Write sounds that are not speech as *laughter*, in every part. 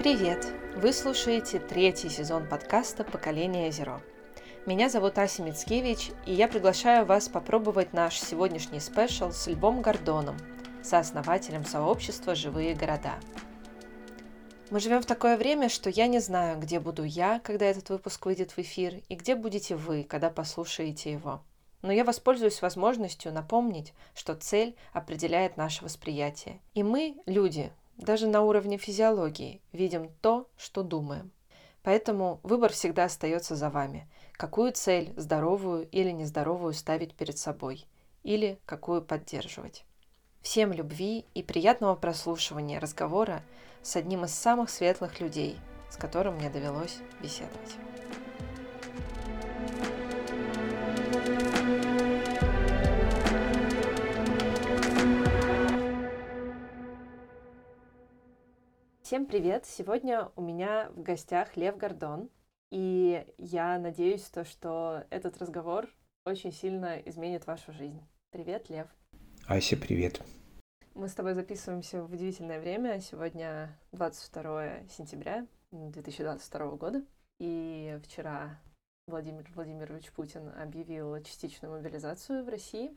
Привет! Вы слушаете третий сезон подкаста «Поколение Зеро». Меня зовут Ася Мицкевич, и я приглашаю вас попробовать наш сегодняшний спешл с Львом Гордоном, сооснователем сообщества «Живые города». Мы живем в такое время, что я не знаю, где буду я, когда этот выпуск выйдет в эфир, и где будете вы, когда послушаете его. Но я воспользуюсь возможностью напомнить, что цель определяет наше восприятие. И мы, люди, даже на уровне физиологии видим то, что думаем. Поэтому выбор всегда остается за вами. Какую цель, здоровую или нездоровую, ставить перед собой, или какую поддерживать. Всем любви и приятного прослушивания разговора с одним из самых светлых людей, с которым мне довелось беседовать. Всем привет! Сегодня у меня в гостях Лев Гордон, и я надеюсь, то, что этот разговор очень сильно изменит вашу жизнь. Привет, Лев! Ася, привет! Мы с тобой записываемся в удивительное время. Сегодня 22 сентября 2022 года, и вчера Владимир Владимирович Путин объявил частичную мобилизацию в России.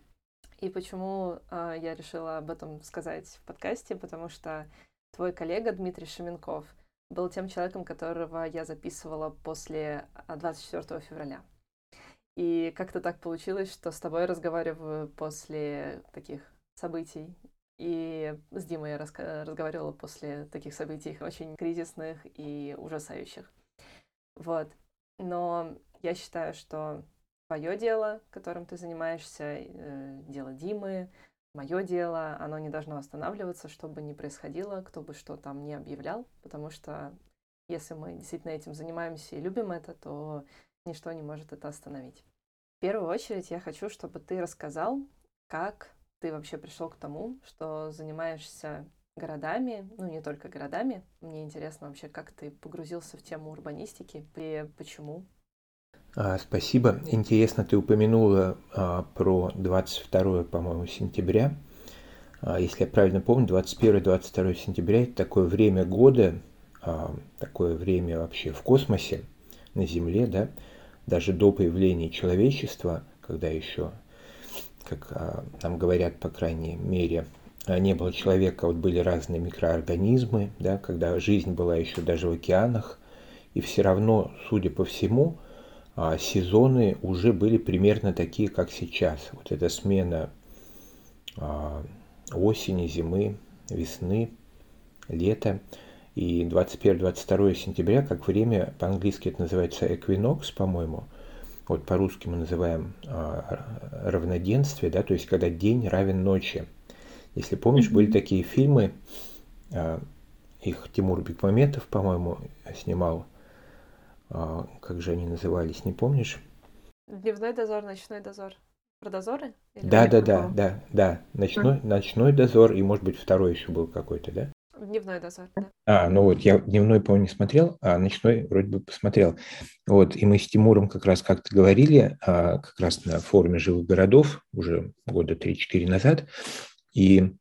И почему э, я решила об этом сказать в подкасте? Потому что Твой коллега Дмитрий Шеменков был тем человеком, которого я записывала после 24 а, февраля. И как-то так получилось, что с тобой разговариваю после таких событий. И с Димой я разговаривала после таких событий очень кризисных и ужасающих. Вот. Но я считаю, что твое дело, которым ты занимаешься, э, дело Димы, мое дело, оно не должно останавливаться, что бы ни происходило, кто бы что там не объявлял, потому что если мы действительно этим занимаемся и любим это, то ничто не может это остановить. В первую очередь я хочу, чтобы ты рассказал, как ты вообще пришел к тому, что занимаешься городами, ну не только городами. Мне интересно вообще, как ты погрузился в тему урбанистики и почему. А, спасибо. Интересно, ты упомянула а, про 22, по-моему, сентября. А, если я правильно помню, 21-22 сентября – это такое время года, а, такое время вообще в космосе, на Земле, да, даже до появления человечества, когда еще, как а, нам говорят, по крайней мере, а, не было человека, вот были разные микроорганизмы, да, когда жизнь была еще даже в океанах, и все равно, судя по всему, сезоны уже были примерно такие, как сейчас. Вот эта смена а, осени, зимы, весны, лета. И 21-22 сентября, как время, по-английски это называется эквинокс, по-моему, вот по-русски мы называем а, равноденствие, да, то есть когда день равен ночи. Если помнишь, mm-hmm. были такие фильмы, а, их Тимур Бекмаметов, по-моему, снимал, а, как же они назывались, не помнишь? Дневной дозор, ночной дозор. Про дозоры? Или да, да, да, да, да. Ночной, mm. ночной дозор, и, может быть, второй еще был какой-то, да? Дневной дозор, да. А, ну вот, я дневной, по-моему, не смотрел, а ночной вроде бы посмотрел. Вот, и мы с Тимуром как раз как-то говорили, а, как раз на форуме живых городов, уже года 3-4 назад, и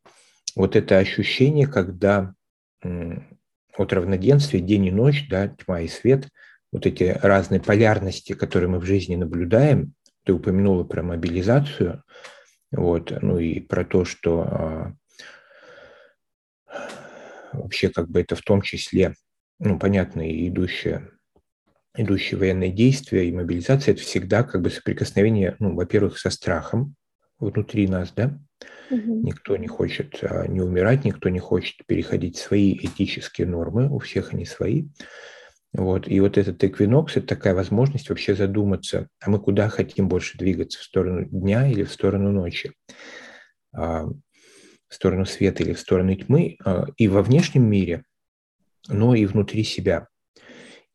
вот это ощущение, когда от равноденствия день и ночь, да, тьма и свет – вот эти разные полярности, которые мы в жизни наблюдаем. Ты упомянула про мобилизацию, вот, ну и про то, что а, вообще как бы это в том числе, ну, понятно, и идущее, идущие военные действия и мобилизация – это всегда как бы соприкосновение, ну, во-первых, со страхом внутри нас, да, угу. никто не хочет а, не умирать, никто не хочет переходить свои этические нормы, у всех они свои, вот. И вот этот эквинокс – это такая возможность вообще задуматься, а мы куда хотим больше двигаться, в сторону дня или в сторону ночи, а, в сторону света или в сторону тьмы, а, и во внешнем мире, но и внутри себя.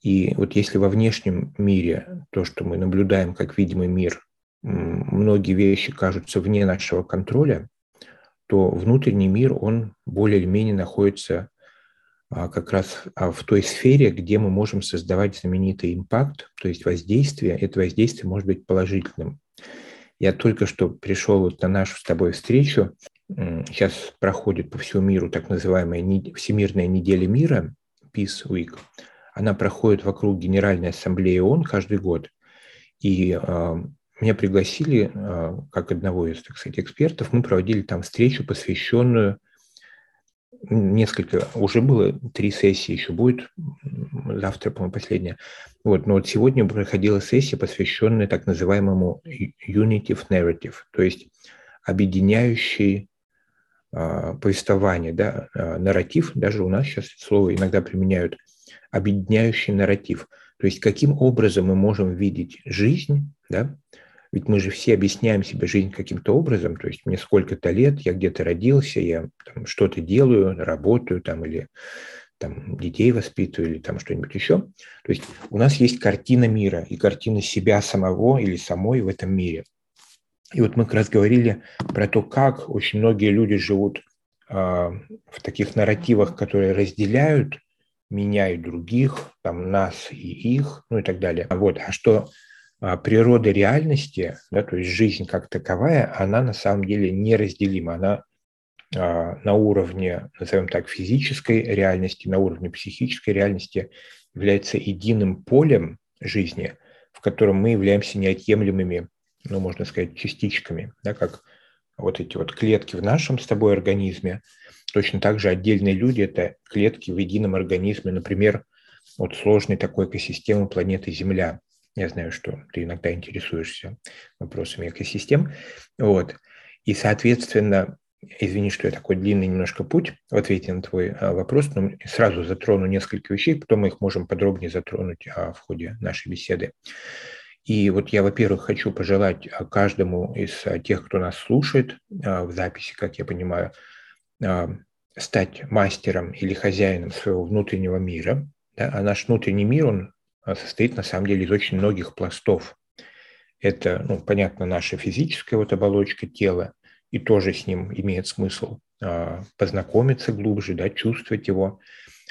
И вот если во внешнем мире то, что мы наблюдаем как видимый мир, многие вещи кажутся вне нашего контроля, то внутренний мир, он более или менее находится как раз а, в той сфере, где мы можем создавать знаменитый импакт, то есть воздействие. Это воздействие может быть положительным. Я только что пришел вот на нашу с тобой встречу. Сейчас проходит по всему миру так называемая Всемирная неделя мира, Peace Week. Она проходит вокруг Генеральной Ассамблеи ООН каждый год. И э, меня пригласили как одного из, так сказать, экспертов. Мы проводили там встречу, посвященную несколько, уже было три сессии, еще будет завтра, по-моему, последняя. Вот, но вот сегодня проходила сессия, посвященная так называемому Unitive Narrative, то есть объединяющий э, повествование, да, э, нарратив, даже у нас сейчас слово иногда применяют, объединяющий нарратив. То есть каким образом мы можем видеть жизнь, да, ведь мы же все объясняем себе жизнь каким-то образом, то есть мне сколько-то лет, я где-то родился, я что-то делаю, работаю там или там детей воспитываю или там что-нибудь еще. То есть у нас есть картина мира и картина себя самого или самой в этом мире. И вот мы как раз говорили про то, как очень многие люди живут э, в таких нарративах, которые разделяют меня и других, там нас и их, ну и так далее. Вот, а что природа реальности, да, то есть жизнь как таковая, она на самом деле неразделима. Она а, на уровне, назовем так, физической реальности, на уровне психической реальности является единым полем жизни, в котором мы являемся неотъемлемыми, ну, можно сказать, частичками, да, как вот эти вот клетки в нашем с тобой организме. Точно так же отдельные люди – это клетки в едином организме, например, вот сложной такой экосистемы планеты Земля – я знаю, что ты иногда интересуешься вопросами экосистем. Вот. И, соответственно, извини, что я такой длинный немножко путь в ответе на твой а, вопрос, но сразу затрону несколько вещей, потом мы их можем подробнее затронуть а, в ходе нашей беседы. И вот я, во-первых, хочу пожелать а, каждому из тех, кто нас слушает в записи, как я понимаю, стать мастером или хозяином своего внутреннего мира. А наш внутренний мир, он состоит на самом деле из очень многих пластов. Это, ну, понятно, наша физическая вот оболочка тела, и тоже с ним имеет смысл а, познакомиться глубже, да, чувствовать его.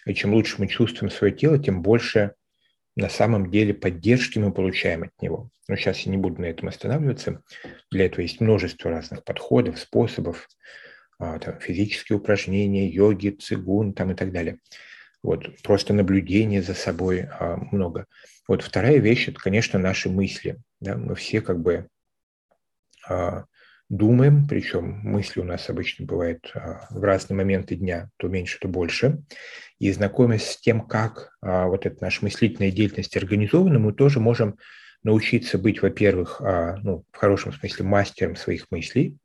И чем лучше мы чувствуем свое тело, тем больше на самом деле поддержки мы получаем от него. Но сейчас я не буду на этом останавливаться. Для этого есть множество разных подходов, способов, а, там, физические упражнения, йоги, цигун там, и так далее. Вот, просто наблюдение за собой а, много. Вот вторая вещь – это, конечно, наши мысли. Да? Мы все как бы а, думаем, причем мысли у нас обычно бывают а, в разные моменты дня, то меньше, то больше. И знакомясь с тем, как а, вот эта наша мыслительная деятельность организована, мы тоже можем научиться быть, во-первых, а, ну, в хорошем смысле мастером своих мыслей,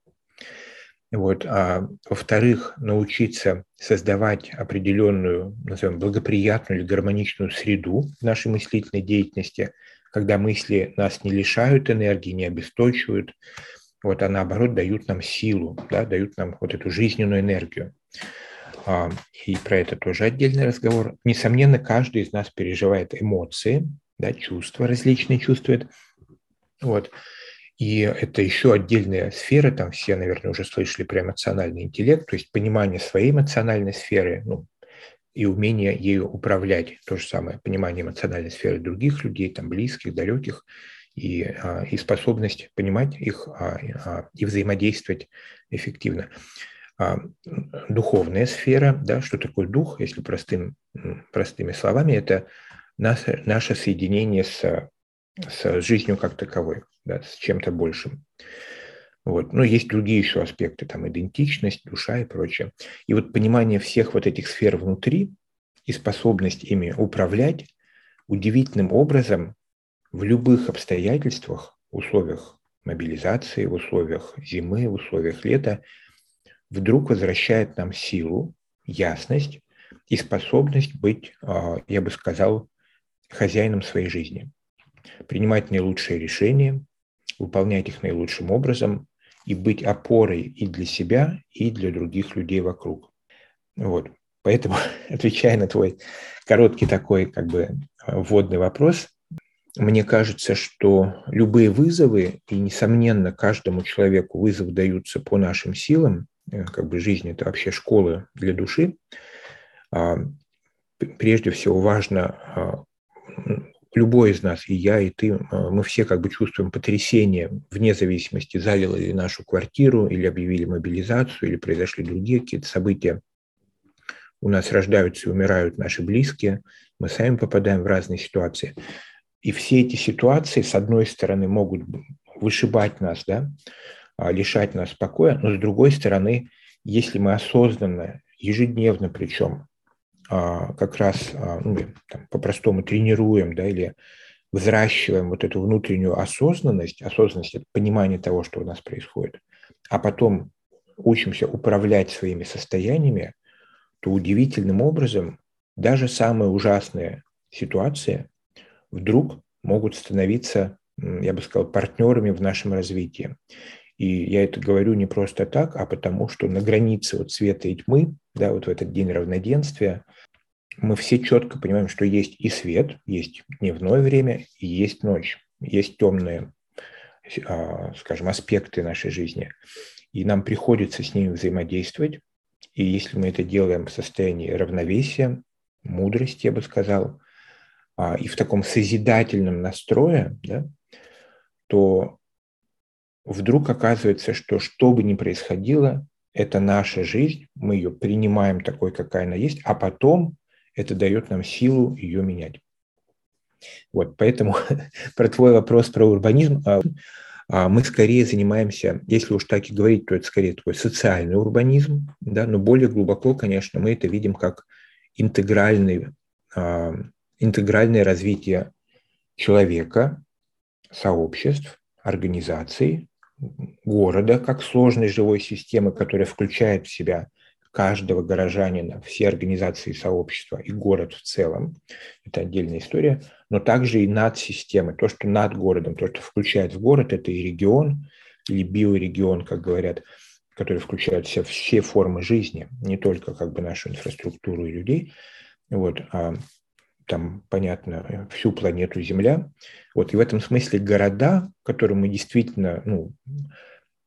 вот. А во-вторых, научиться создавать определенную, назовем, благоприятную или гармоничную среду в нашей мыслительной деятельности, когда мысли нас не лишают энергии, не обесточивают, вот, а наоборот дают нам силу, да, дают нам вот эту жизненную энергию. А, и про это тоже отдельный разговор. Несомненно, каждый из нас переживает эмоции, да, чувства различные чувствует. Вот. И это еще отдельная сфера, там все, наверное, уже слышали про эмоциональный интеллект, то есть понимание своей эмоциональной сферы, ну, и умение ею управлять. То же самое, понимание эмоциональной сферы других людей, там, близких, далеких, и, а, и способность понимать их а, а, и взаимодействовать эффективно. Духовная сфера, да, что такое дух, если простым, простыми словами, это наше, наше соединение с с жизнью как таковой, да, с чем-то большим. Вот. Но есть другие еще аспекты, там идентичность, душа и прочее. И вот понимание всех вот этих сфер внутри и способность ими управлять удивительным образом в любых обстоятельствах, условиях мобилизации, в условиях зимы, в условиях лета, вдруг возвращает нам силу, ясность и способность быть, а, я бы сказал, хозяином своей жизни принимать наилучшие решения, выполнять их наилучшим образом и быть опорой и для себя, и для других людей вокруг. Вот. Поэтому, *laughs* отвечая на твой короткий такой как бы вводный вопрос, мне кажется, что любые вызовы, и, несомненно, каждому человеку вызов даются по нашим силам, э, как бы жизнь – это вообще школа для души, а, прежде всего важно а, любой из нас, и я, и ты, а, мы все как бы чувствуем потрясение, вне зависимости, залило ли нашу квартиру, или объявили мобилизацию, или произошли другие какие-то события. у нас рождаются и умирают наши близкие, мы сами попадаем в разные ситуации. И все эти ситуации, с одной стороны, могут вышибать нас, да, а, лишать нас покоя, но с другой стороны, если мы осознанно, ежедневно причем, как раз а, ну, по-простому тренируем, да, или взращиваем вот эту внутреннюю осознанность, осознанность – это понимание того, что у нас происходит, а потом учимся управлять своими состояниями, то удивительным образом даже самые ужасные ситуации вдруг могут становиться, я бы сказал, партнерами в нашем развитии. И я это говорю не просто так, а потому что на границе вот света и тьмы, да, вот в этот день равноденствия, мы все четко понимаем, что есть и свет, есть дневное время, и есть ночь, есть темные, а, скажем, аспекты нашей жизни. И нам приходится с ними взаимодействовать. И если мы это делаем в состоянии равновесия, мудрости, я бы сказал, а, и в таком созидательном настрое, да, то вдруг оказывается, что что бы ни происходило, это наша жизнь, мы ее принимаем такой, какая она есть, а потом это дает нам силу ее менять. Вот, поэтому *laughs* про твой вопрос про урбанизм, а, а, мы скорее занимаемся, если уж так и говорить, то это скорее такой социальный урбанизм, да, но более глубоко, конечно, мы это видим как интегральный, а, интегральное развитие человека, сообществ, организаций, города как сложной живой системы, которая включает в себя каждого горожанина, все организации сообщества и город в целом. Это отдельная история. Но также и над системой. То, что над городом, то, что включает в город, это и регион, или биорегион, как говорят, который включает в себя все формы жизни, не только как бы нашу инфраструктуру и людей, вот, а там, понятно, всю планету Земля. Вот, и в этом смысле города, к которым мы действительно ну,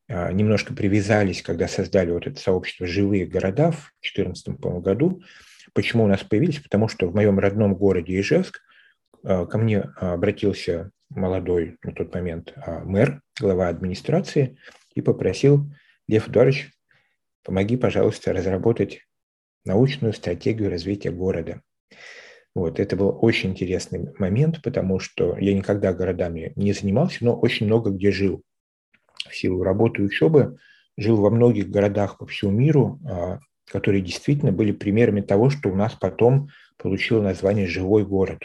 а, немножко привязались, когда создали вот это сообщество «Живые города» в 2014 году. Почему у нас появились? Потому что в моем родном городе Ижевск а, ко мне обратился молодой на тот момент а, мэр, глава администрации, и попросил, Лев Эдуардович, помоги, пожалуйста, разработать научную стратегию развития города. Вот, это был очень интересный момент, потому что я никогда городами не занимался, но очень много где жил в силу работы и учебы жил во многих городах по всему миру, а, которые действительно были примерами того, что у нас потом получило название «живой город».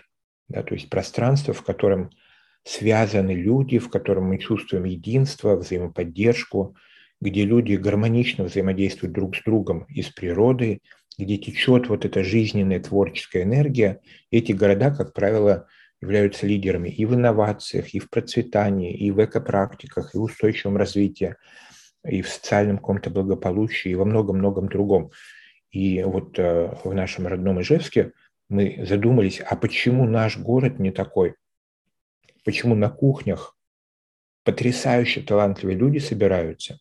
Да, то есть пространство, в котором связаны люди, в котором мы чувствуем единство, взаимоподдержку, где люди гармонично взаимодействуют друг с другом и с природой, где течет вот эта жизненная творческая энергия. Эти города, как правило, являются лидерами и в инновациях, и в процветании, и в экопрактиках, и в устойчивом развитии, и в социальном каком-то благополучии, и во многом-многом другом. И вот э, в нашем родном Ижевске мы задумались, а почему наш город не такой? Почему на кухнях потрясающе талантливые люди собираются,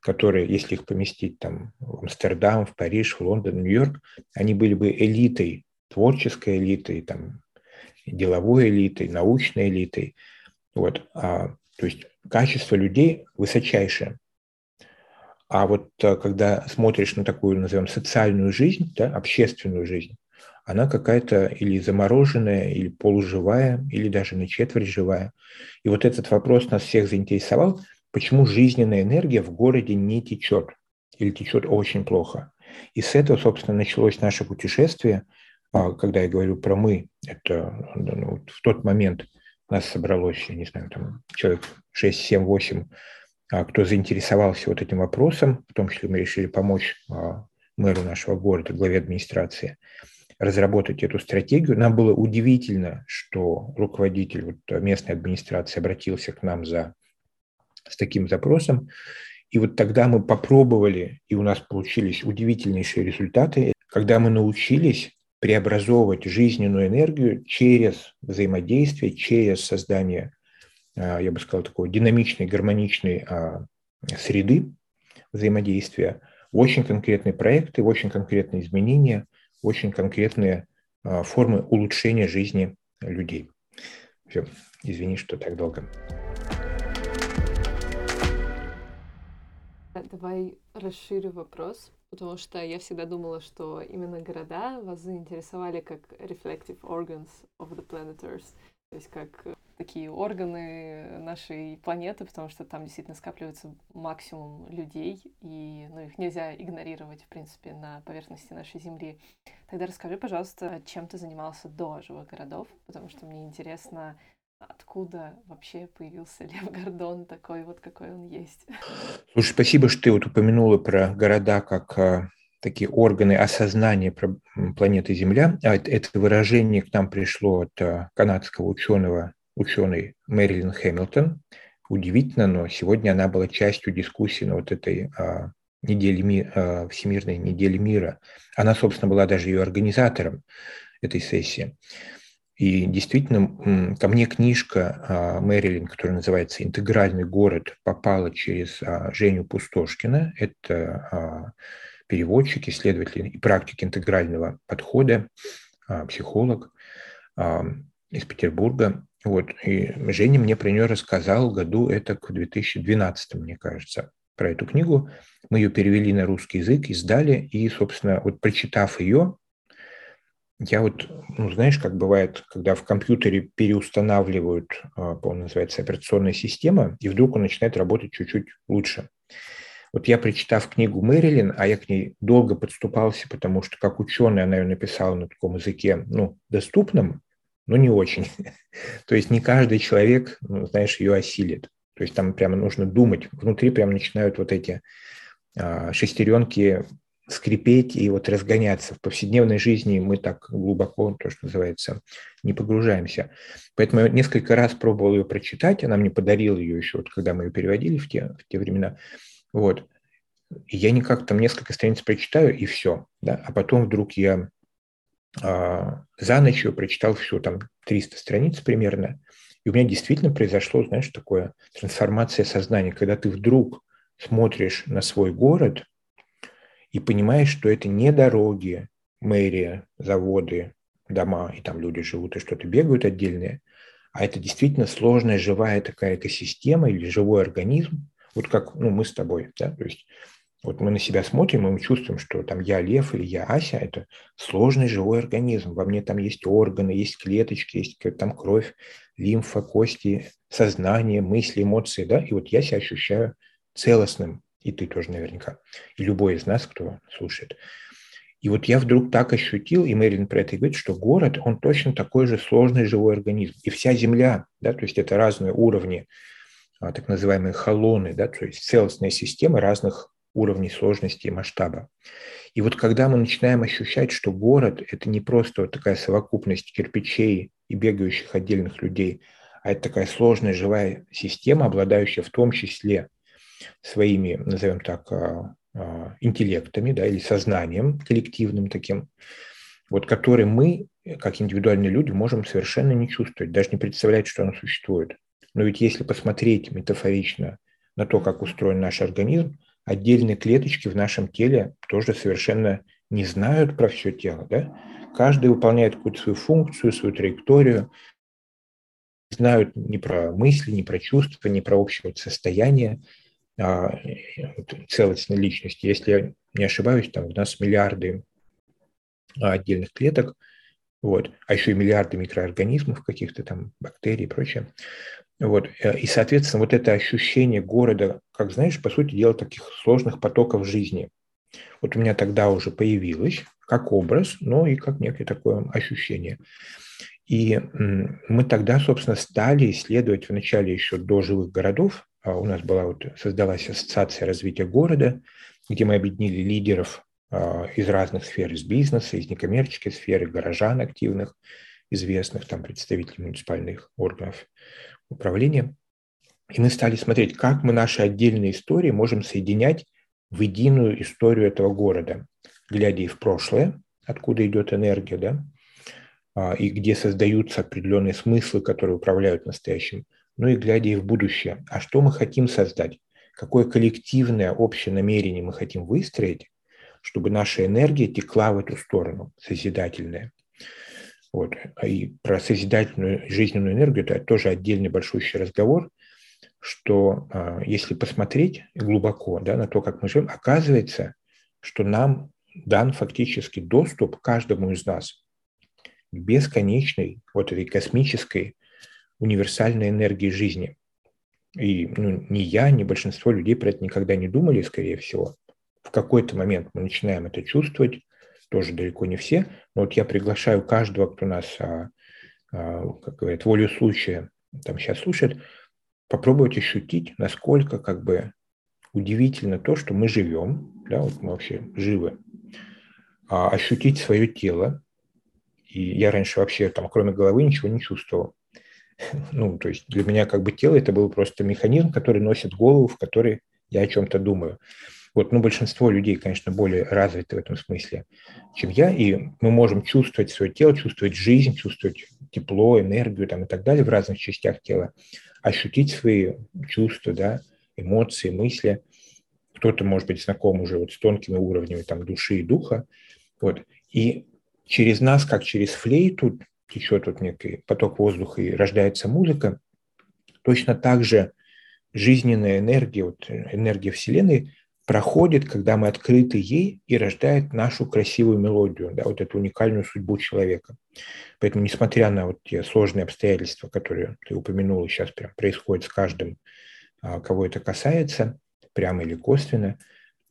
которые, если их поместить там в Амстердам, в Париж, в Лондон, Нью-Йорк, они были бы элитой, творческой элитой, там, деловой элитой, научной элитой. Вот, а, то есть качество людей высочайшее. А вот а, когда смотришь на такую, назовем, социальную жизнь, да, общественную жизнь, она какая-то или замороженная, или полуживая, или даже на четверть живая. И вот этот вопрос нас всех заинтересовал, почему жизненная энергия в городе не течет или течет очень плохо. И с этого, собственно, началось наше путешествие – а когда я говорю про «мы», это ну, в тот момент нас собралось, я не знаю, там человек 6, 7, 8, кто заинтересовался вот этим вопросом, в том числе мы решили помочь а, мэру нашего города, главе администрации, разработать эту стратегию. Нам было удивительно, что руководитель вот местной администрации обратился к нам за, с таким запросом. И вот тогда мы попробовали, и у нас получились удивительнейшие результаты, когда мы научились преобразовывать жизненную энергию через взаимодействие, через создание, а, я бы сказал, такой динамичной, гармоничной а, среды взаимодействия, очень конкретные проекты, очень конкретные изменения, очень конкретные а, формы улучшения жизни людей. Все, извини, что так долго. Давай расширю вопрос потому что я всегда думала, что именно города вас заинтересовали как reflective organs of the planet Earth, то есть как такие органы нашей планеты, потому что там действительно скапливается максимум людей, и ну, их нельзя игнорировать, в принципе, на поверхности нашей Земли. Тогда расскажи, пожалуйста, чем ты занимался до живых городов, потому что мне интересно, откуда вообще появился *laughs* Лев Гордон такой вот, какой он есть. Слушай, спасибо, что ты вот упомянула про города как а, такие органы осознания планеты Земля. А это выражение к нам пришло от а, канадского ученого, ученый Мэрилин Хэмилтон. Удивительно, но сегодня она была частью дискуссии на вот этой недели ми, а, Всемирной недели мира. Она, собственно, была даже ее организатором этой сессии. И действительно, ко мне книжка а, Мэрилин, которая называется «Интегральный город», попала через а, Женю Пустошкина. Это а, переводчик, исследователь и практик интегрального подхода, психолог из Петербурга. Вот. И Женя мне про нее рассказал году, это в 2012, мне кажется, про эту книгу. Мы ее перевели на русский язык, издали, и, собственно, вот прочитав ее, я вот, ну, знаешь, как бывает, когда в компьютере переустанавливают, а, по-моему, называется операционная система, и вдруг он начинает работать чуть-чуть лучше. Вот я, прочитав книгу Мэрилин, а я к ней долго подступался, потому что как ученый она ее написала на таком языке, ну, доступном, но не очень. *laughs* То есть не каждый человек, ну, знаешь, ее осилит. То есть там прямо нужно думать. Внутри прямо начинают вот эти а, шестеренки скрипеть и вот разгоняться. В повседневной жизни мы так глубоко, то, что называется, не погружаемся. Поэтому я несколько раз пробовал ее прочитать, она мне подарила ее еще, вот, когда мы ее переводили в те, в те времена. Вот. И я никак там несколько страниц прочитаю, и все. Да? А потом вдруг я а, за ночь ее прочитал все, там 300 страниц примерно, и у меня действительно произошло, знаешь, такое трансформация сознания, когда ты вдруг смотришь на свой город – и понимаешь, что это не дороги, мэрия, заводы, дома, и там люди живут и что-то бегают отдельные, а это действительно сложная живая такая экосистема или живой организм, вот как ну, мы с тобой, да, то есть вот мы на себя смотрим, и мы чувствуем, что там я лев или я Ася, это сложный живой организм. Во мне там есть органы, есть клеточки, есть там кровь, лимфа, кости, сознание, мысли, эмоции, да, и вот я себя ощущаю целостным, и ты тоже наверняка, и любой из нас, кто слушает. И вот я вдруг так ощутил, и Мэрилин про это говорит, что город, он точно такой же сложный живой организм. И вся Земля, да, то есть это разные уровни, а, так называемые холоны, да, то есть целостные системы разных уровней сложности и масштаба. И вот когда мы начинаем ощущать, что город – это не просто вот такая совокупность кирпичей и бегающих отдельных людей, а это такая сложная живая система, обладающая в том числе своими, назовем так, а, а, интеллектами да, или сознанием коллективным таким, вот, который мы, как индивидуальные люди, можем совершенно не чувствовать, даже не представлять, что оно существует. Но ведь если посмотреть метафорично на то, как устроен наш организм, отдельные клеточки в нашем теле тоже совершенно не знают про все тело. Да? Каждый выполняет какую-то свою функцию, свою траекторию, знают не про мысли, не про чувства, не про общее состояние, целостной личности. Если я не ошибаюсь, там у нас миллиарды отдельных клеток, вот, а еще и миллиарды микроорганизмов, каких-то там бактерий и прочее. Вот, э, и, соответственно, вот это ощущение города, как знаешь, по сути дела, таких сложных потоков жизни. Вот у меня тогда уже появилось как образ, но и как некое такое ощущение. И мы тогда, собственно, стали исследовать вначале еще до живых городов, а у нас была вот, создалась ассоциация развития города, где мы объединили лидеров а, из разных сфер, из бизнеса, из некоммерческой сферы, горожан активных, известных, там, представителей муниципальных органов управления. И мы стали смотреть, как мы наши отдельные истории можем соединять в единую историю этого города, глядя и в прошлое, откуда идет энергия, да, а, и где создаются определенные смыслы, которые управляют настоящим но и глядя и в будущее. А что мы хотим создать? Какое коллективное общее намерение мы хотим выстроить, чтобы наша энергия текла в эту сторону, созидательная. Вот. И про созидательную жизненную энергию это тоже отдельный большущий разговор, что а, если посмотреть глубоко да, на то, как мы живем, оказывается, что нам дан фактически доступ каждому из нас к бесконечной вот этой космической универсальной энергии жизни. И ну, ни я, ни большинство людей про это никогда не думали, скорее всего. В какой-то момент мы начинаем это чувствовать, тоже далеко не все, но вот я приглашаю каждого, кто нас, а, а, как говорят, волю случая там сейчас слушает, попробовать ощутить, насколько как бы удивительно то, что мы живем, да, вот мы вообще живы, а ощутить свое тело. И я раньше вообще там, кроме головы, ничего не чувствовал. *laughs* Ну, то есть для меня как бы тело это был просто механизм, который носит голову, в которой я о чем-то думаю. Вот, ну, большинство людей, конечно, более развиты в этом смысле, чем я, и мы можем чувствовать свое тело, чувствовать жизнь, чувствовать тепло, энергию там, и так далее в разных частях тела, ощутить свои чувства, да, эмоции, мысли. Кто-то, может быть, знаком уже вот с тонкими уровнями там, души и духа. Вот. И через нас, как через флейту, течет вот некий поток воздуха и рождается музыка, точно так же жизненная энергия, вот энергия Вселенной проходит, когда мы открыты ей и рождает нашу красивую мелодию, да, вот эту уникальную судьбу человека. Поэтому, несмотря на вот те сложные обстоятельства, которые ты упомянул, сейчас прям происходит с каждым, а, кого это касается, прямо или косвенно,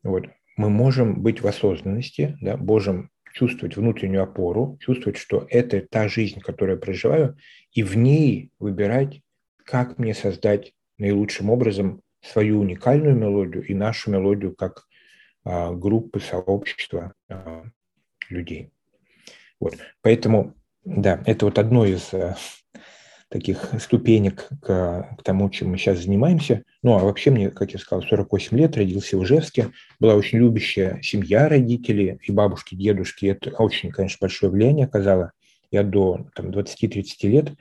вот, мы можем быть в осознанности, да, можем чувствовать внутреннюю опору, чувствовать, что это та жизнь, которую я проживаю, и в ней выбирать, как мне создать наилучшим образом свою уникальную мелодию и нашу мелодию как а, группы, сообщества а, людей. Вот. Поэтому, да, это вот одно из а, таких ступенек к, к тому, чем мы сейчас занимаемся. Ну, а вообще мне, как я сказал, 48 лет, родился в Ижевске, была очень любящая семья родителей и бабушки, дедушки. Это очень, конечно, большое влияние оказало. Я до там, 20-30 лет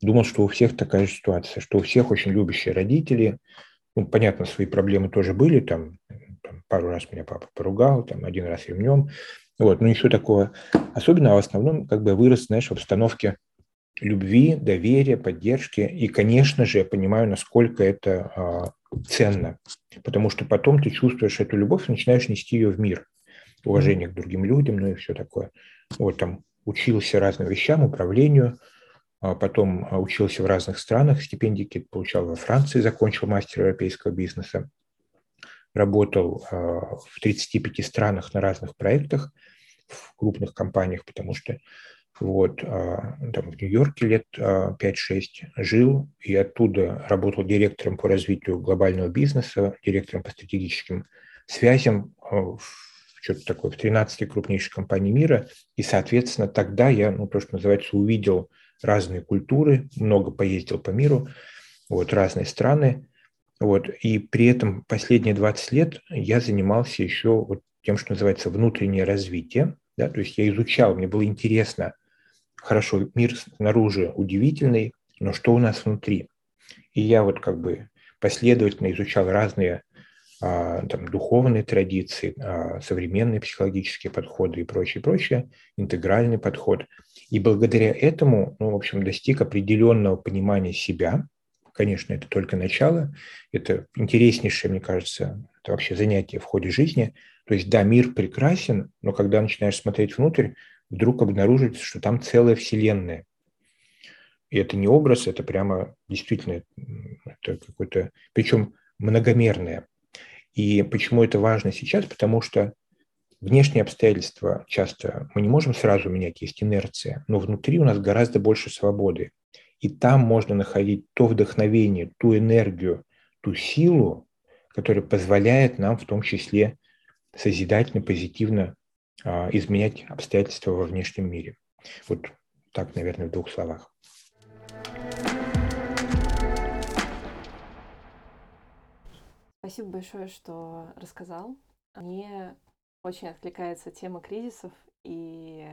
думал, что у всех такая же ситуация, что у всех очень любящие родители, ну, понятно, свои проблемы тоже были, там, там пару раз меня папа поругал, там, один раз ремнем, вот, но ничего такого особенного, а в основном, как бы вырос, знаешь, в обстановке любви, доверия, поддержки, и, конечно же, я понимаю, насколько это а, ценно, потому что потом ты чувствуешь эту любовь и начинаешь нести ее в мир, уважение к другим людям, ну и все такое. Вот там учился разным вещам, управлению, а потом а, учился в разных странах, стипендии получал во Франции, закончил мастер европейского бизнеса, работал в 35 странах на разных проектах, в крупных компаниях, потому что вот, там в Нью-Йорке лет 5-6 жил и оттуда работал директором по развитию глобального бизнеса, директором по стратегическим связям в что-то такое в 13 крупнейших компаний мира. И, соответственно, тогда я, ну, то, что называется, увидел разные культуры, много поездил по миру, вот, разные страны. Вот, и при этом последние 20 лет я занимался еще вот тем, что называется внутреннее развитие. Да, то есть я изучал, мне было интересно, хорошо, мир снаружи удивительный, но что у нас внутри? И я вот как бы последовательно изучал разные а, там, духовные традиции, а, современные психологические подходы и прочее, прочее, интегральный подход. И благодаря этому, ну, в общем, достиг определенного понимания себя. Конечно, это только начало. Это интереснейшее, мне кажется, это вообще занятие в ходе жизни. То есть, да, мир прекрасен, но когда начинаешь смотреть внутрь, вдруг обнаружится, что там целая вселенная. И это не образ, это прямо действительно это какой-то, причем многомерное. И почему это важно сейчас? Потому что внешние обстоятельства часто мы не можем сразу менять, есть инерция, но внутри у нас гораздо больше свободы. И там можно находить то вдохновение, ту энергию, ту силу, которая позволяет нам в том числе созидательно, позитивно изменять обстоятельства во внешнем мире. Вот так, наверное, в двух словах. Спасибо большое, что рассказал. Мне очень откликается тема кризисов и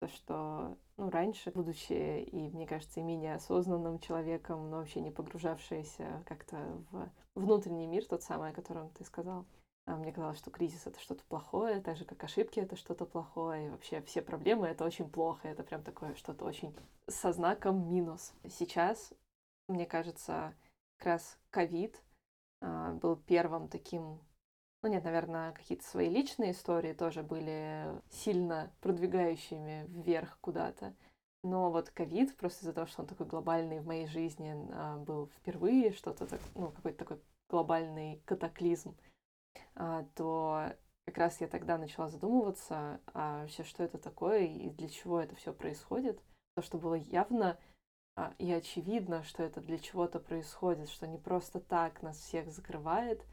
то, что ну, раньше, будучи и, мне кажется, и менее осознанным человеком, но вообще не погружавшийся как-то в внутренний мир, тот самый, о котором ты сказал, а мне казалось, что кризис — это что-то плохое, так же, как ошибки — это что-то плохое, и вообще все проблемы — это очень плохо, это прям такое что-то очень со знаком минус. Сейчас, мне кажется, как раз ковид — а, был первым таким ну нет, наверное, какие-то свои личные истории тоже были сильно продвигающими вверх куда-то. Но вот ковид, просто из-за того, что он такой глобальный в моей жизни а, был впервые, что-то, так, ну, какой-то такой глобальный катаклизм, а, то как раз я тогда начала задумываться, а вообще, что это такое и для чего это все происходит. То, что было явно а, и очевидно, что это для чего-то происходит, что не просто так нас всех закрывает,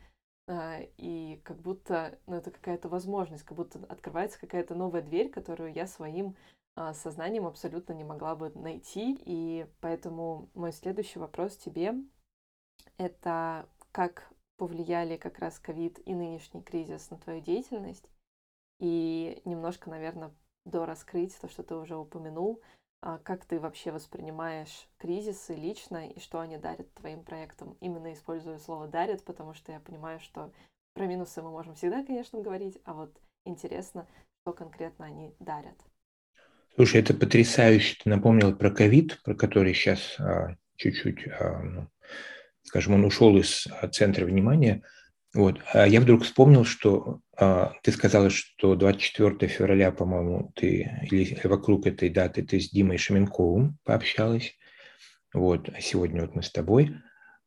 а, и как будто ну, это какая-то возможность, как будто открывается какая-то новая дверь, которую я своим а, сознанием абсолютно не могла бы найти. И поэтому мой следующий вопрос тебе — это как повлияли как раз ковид и нынешний кризис на твою деятельность? И немножко, наверное, дораскрыть то, что ты уже упомянул, а как ты вообще воспринимаешь кризисы лично и что они дарят твоим проектам? Именно использую слово «дарят», потому что я понимаю, что про минусы мы можем всегда, конечно, говорить, а вот интересно, что конкретно они дарят. Слушай, это потрясающе. Ты напомнил про ковид, про который сейчас а, чуть-чуть, а, ну, скажем, он ушел из а, центра внимания. Вот. А я вдруг вспомнил, что а, ты сказала, что 24 февраля, по-моему, ты или вокруг этой даты ты с Димой Шаменковым пообщалась. Вот. А сегодня вот мы с тобой.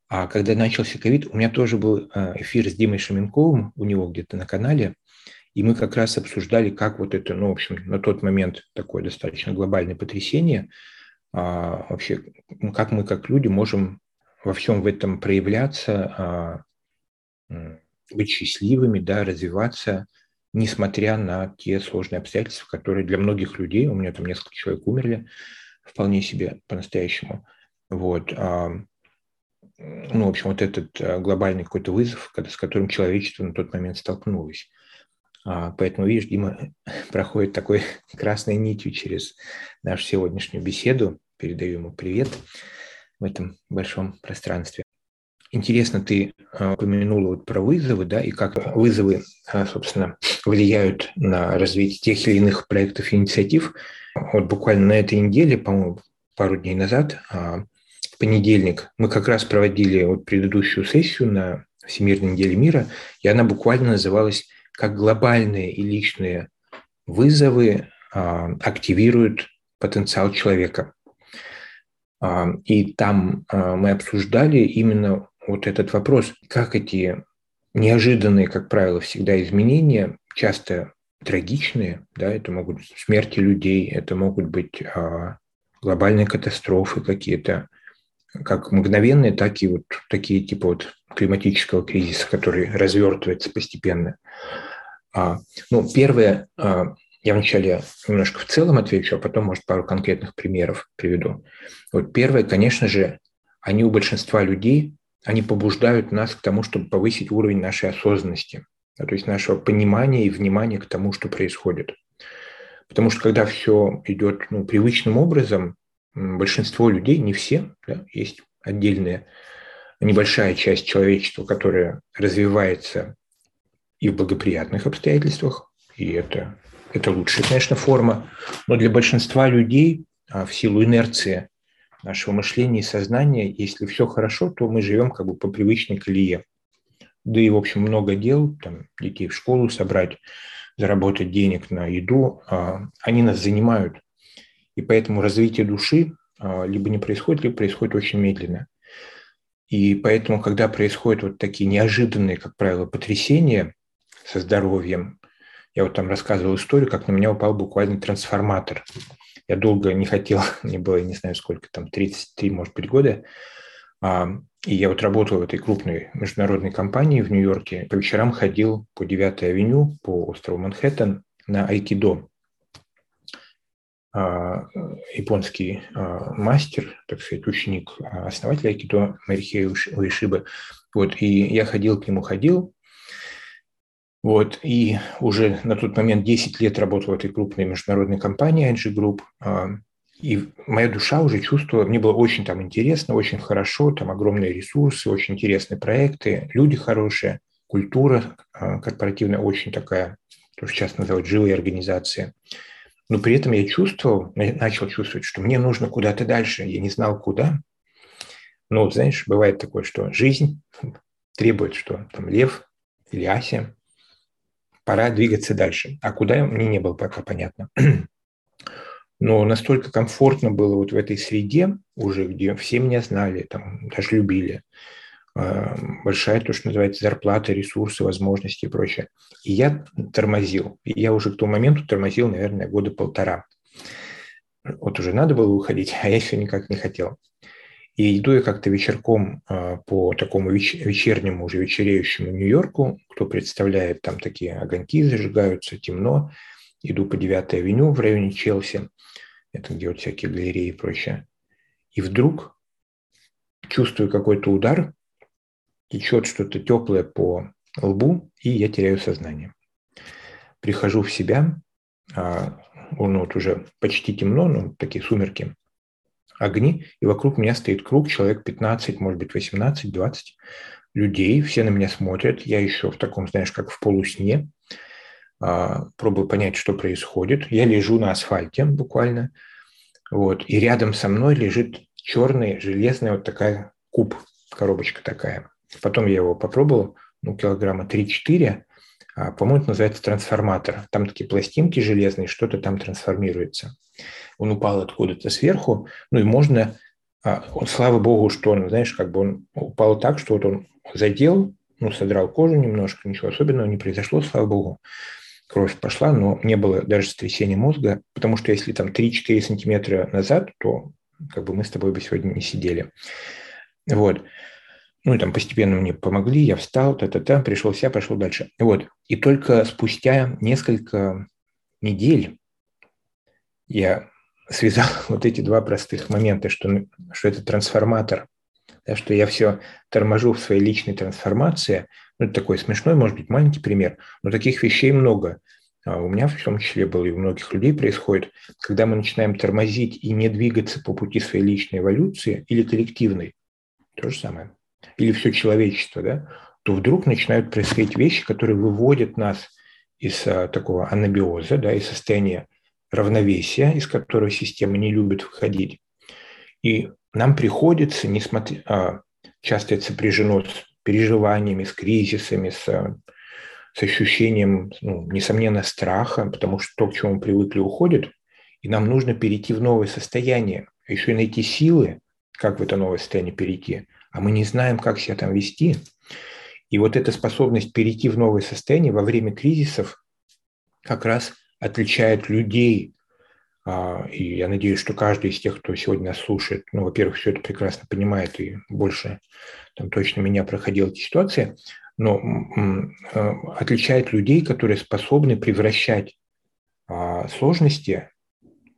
А когда начался ковид, у меня тоже был а, эфир с Димой Шаменковым, у него где-то на канале, и мы как раз обсуждали, как вот это, ну, в общем, на тот момент такое достаточно глобальное потрясение, а, вообще, ну, как мы как люди можем во всем в этом проявляться, а, быть счастливыми, да, развиваться, несмотря на те сложные обстоятельства, которые для многих людей, у меня там несколько человек умерли, вполне себе по-настоящему. Вот. А, ну, в общем, вот этот а, глобальный какой-то вызов, с которым человечество на тот момент столкнулось. Поэтому, видишь, Дима *laughs* проходит такой *laughs* красной нитью через нашу сегодняшнюю беседу. Передаю ему привет в этом большом пространстве. Интересно, ты а, упомянула вот про вызовы, да, и как вызовы, а, собственно, влияют на развитие тех или иных проектов и инициатив. Вот буквально на этой неделе, по-моему, пару дней назад, а, в понедельник, мы как раз проводили вот предыдущую сессию на Всемирной неделе мира, и она буквально называлась «Как глобальные и личные вызовы активируют потенциал человека». И там мы обсуждали именно вот этот вопрос, как эти неожиданные, как правило, всегда изменения, часто трагичные, да, это могут быть смерти людей, это могут быть а, глобальные катастрофы какие-то, как мгновенные, так и вот такие типа вот климатического кризиса, который развертывается постепенно. А, ну, первое, а, я вначале немножко в целом отвечу, а потом, может, пару конкретных примеров приведу. Вот первое, конечно же, они у большинства людей они побуждают нас к тому, чтобы повысить уровень нашей осознанности, да, то есть нашего понимания и внимания к тому, что происходит. Потому что когда все идет ну, привычным образом, большинство людей, не все, да, есть отдельная небольшая часть человечества, которая развивается и в благоприятных обстоятельствах, и это, это лучшая, конечно, форма, но для большинства людей а, в силу инерции нашего мышления и сознания, если все хорошо, то мы живем как бы по привычной колее. Да и, в общем, много дел, там, детей в школу собрать, заработать денег на еду, а, они нас занимают. И поэтому развитие души а, либо не происходит, либо происходит очень медленно. И поэтому, когда происходят вот такие неожиданные, как правило, потрясения со здоровьем, я вот там рассказывал историю, как на меня упал буквально трансформатор. Я долго не хотел, *laughs* мне было, не знаю сколько, там 33, может быть, года. А, и я вот работал в этой крупной международной компании в Нью-Йорке. По вечерам ходил по 9 авеню, по острову Манхэттен на айкидо. А, японский а, мастер, так сказать, ученик основателя айкидо Марихея Уишибы. Вот, и я ходил к нему, ходил, вот, и уже на тот момент 10 лет работал в этой крупной международной компании IG Group. А, и моя душа уже чувствовала, мне было очень там интересно, очень хорошо, там огромные ресурсы, очень интересные проекты, люди хорошие, культура а, корпоративная очень такая, то, что сейчас называют живые организации. Но при этом я чувствовал, начал чувствовать, что мне нужно куда-то дальше. Я не знал, куда. Но, знаешь, бывает такое, что жизнь *laughs* требует, что там лев или Ася пора двигаться дальше. А куда, мне не было пока понятно. *clears throat* Но настолько комфортно было вот в этой среде уже, где все меня знали, там, даже любили. А, большая, то, что называется, зарплата, ресурсы, возможности и прочее. И я тормозил. И я уже к тому моменту тормозил, наверное, года полтора. Вот уже надо было уходить, *laughs* а я все никак не хотел. И иду я как-то вечерком а, по такому вечернему, уже вечереющему Нью-Йорку, кто представляет, там такие огоньки зажигаются, темно. Иду по 9 авеню в районе Челси, это где вот всякие галереи и прочее. И вдруг чувствую какой-то удар, течет что-то теплое по лбу, и я теряю сознание. Прихожу в себя, ну, вот уже почти темно, ну, такие сумерки огни, и вокруг меня стоит круг, человек 15, может быть, 18, 20 людей, все на меня смотрят, я еще в таком, знаешь, как в полусне, а, пробую понять, что происходит. Я лежу на асфальте буквально, вот, и рядом со мной лежит черный, железный вот такая куб, коробочка такая. Потом я его попробовал, ну, килограмма 3-4, а, по-моему, это называется трансформатор. Там такие пластинки железные, что-то там трансформируется. Он упал откуда-то сверху, ну и можно, а, он, слава богу, что он, знаешь, как бы он упал так, что вот он задел, ну, содрал кожу немножко, ничего особенного не произошло, слава богу. Кровь пошла, но не было даже сотрясения мозга, потому что если там 3-4 сантиметра назад, то как бы мы с тобой бы сегодня не сидели. Вот. Ну, там постепенно мне помогли, я встал, та-та-та, пришел в себя, пошел дальше. Вот. И только спустя несколько недель я связал *laughs* вот эти два простых момента, что, что это трансформатор, да, что я все торможу в своей личной трансформации. Ну, это такой смешной, может быть, маленький пример, но таких вещей много. А у меня в том числе было и у многих людей происходит, когда мы начинаем тормозить и не двигаться по пути своей личной эволюции или коллективной. То же самое или все человечество, да, то вдруг начинают происходить вещи, которые выводят нас из а, такого анабиоза, да, из состояния равновесия, из которого система не любит выходить. И нам приходится, несмотря, а, часто это сопряжено с переживаниями, с кризисами, с, с ощущением, ну, несомненно, страха, потому что то, к чему мы привыкли, уходит, и нам нужно перейти в новое состояние, а еще и найти силы, как в это новое состояние перейти – а мы не знаем, как себя там вести. И вот эта способность перейти в новое состояние во время кризисов как раз отличает людей. А, и я надеюсь, что каждый из тех, кто сегодня нас слушает, ну, во-первых, все это прекрасно понимает и больше там точно меня проходил эти ситуации, но а, отличает людей, которые способны превращать а, сложности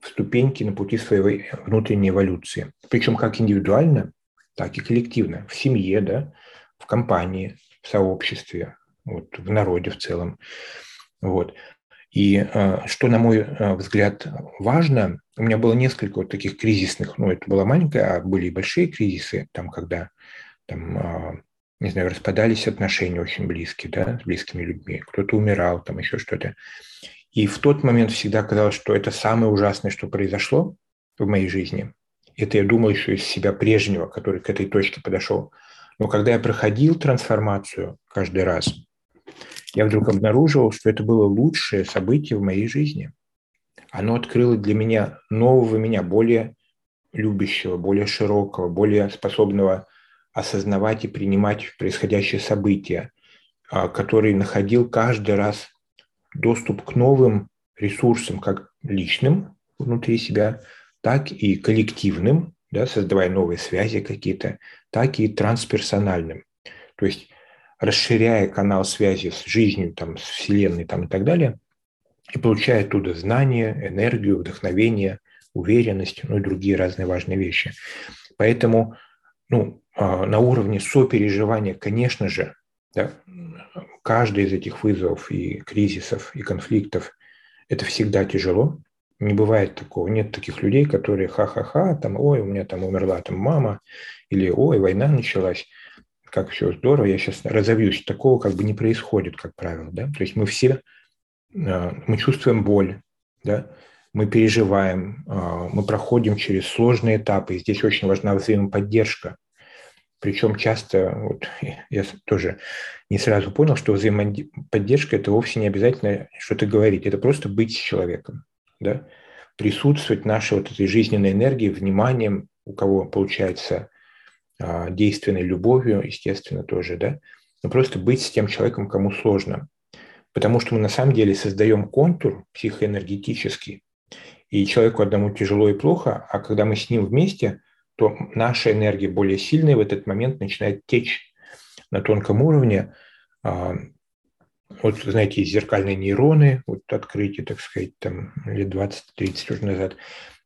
в ступеньки на пути своей внутренней эволюции. Причем как индивидуально, так и коллективно, в семье, да, в компании, в сообществе, вот, в народе в целом. Вот. И э, что, на мой э, взгляд, важно, у меня было несколько вот таких кризисных, ну, это была маленькая, а были и большие кризисы, там, когда, там, э, не знаю, распадались отношения очень близкие, да, с близкими людьми, кто-то умирал, там еще что-то. И в тот момент всегда казалось, что это самое ужасное, что произошло в моей жизни. Это я думал еще из себя прежнего, который к этой точке подошел. Но когда я проходил трансформацию каждый раз, я вдруг обнаружил, что это было лучшее событие в моей жизни. Оно открыло для меня нового меня, более любящего, более широкого, более способного осознавать и принимать происходящие события, а, который находил каждый раз доступ к новым ресурсам, как личным внутри себя, так и коллективным, да, создавая новые связи какие-то, так и трансперсональным. То есть расширяя канал связи с жизнью, там, с Вселенной там, и так далее, и получая оттуда знания, энергию, вдохновение, уверенность, ну и другие разные важные вещи. Поэтому ну, а, на уровне сопереживания, конечно же, да, каждый из этих вызовов и кризисов, и конфликтов – это всегда тяжело, не бывает такого. Нет таких людей, которые ха-ха-ха, там, ой, у меня там умерла там мама, или ой, война началась, как все здорово, я сейчас разовьюсь. Такого как бы не происходит, как правило. Да? То есть мы все, а, мы чувствуем боль, да? мы переживаем, а, мы проходим через сложные этапы. И здесь очень важна взаимоподдержка. Причем часто, вот, я тоже не сразу понял, что взаимоподдержка – это вовсе не обязательно что-то говорить, это просто быть с человеком, да? присутствовать нашей вот этой жизненной энергией, вниманием, у кого получается а, действенной любовью, естественно, тоже, да, но просто быть с тем человеком, кому сложно. Потому что мы на самом деле создаем контур психоэнергетический, и человеку одному тяжело и плохо, а когда мы с ним вместе, то наша энергия более сильная в этот момент начинает течь на тонком уровне. Вот, знаете, зеркальные нейроны, вот открытие, так сказать, там лет 20-30 уже назад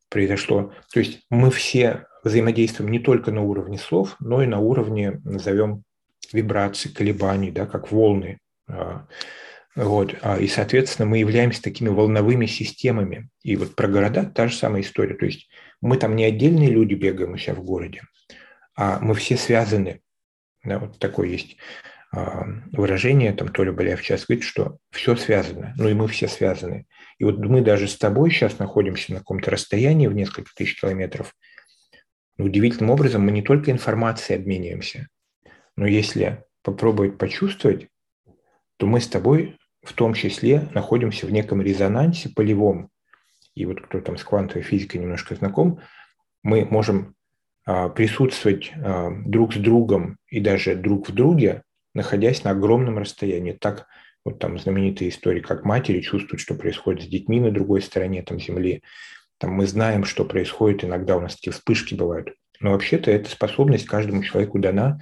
произошло. То есть мы все взаимодействуем не только на уровне слов, но и на уровне, назовем, вибраций, колебаний, да, как волны. А, вот. А, и, соответственно, мы являемся такими волновыми системами. И вот про города та же самая история. То есть мы там не отдельные люди бегаем у себя в городе, а мы все связаны. Да, вот такое есть выражение, там Толя Боляев сейчас говорит, что все связано, ну и мы все связаны. И вот мы даже с тобой сейчас находимся на каком-то расстоянии в несколько тысяч километров. Но удивительным образом мы не только информацией обмениваемся, но если попробовать почувствовать, то мы с тобой в том числе находимся в неком резонансе полевом. И вот кто там с квантовой физикой немножко знаком, мы можем а, присутствовать а, друг с другом и даже друг в друге, находясь на огромном расстоянии. Так вот там знаменитые истории, как матери чувствуют, что происходит с детьми на другой стороне там, Земли. Там мы знаем, что происходит, иногда у нас эти вспышки бывают. Но вообще-то эта способность каждому человеку дана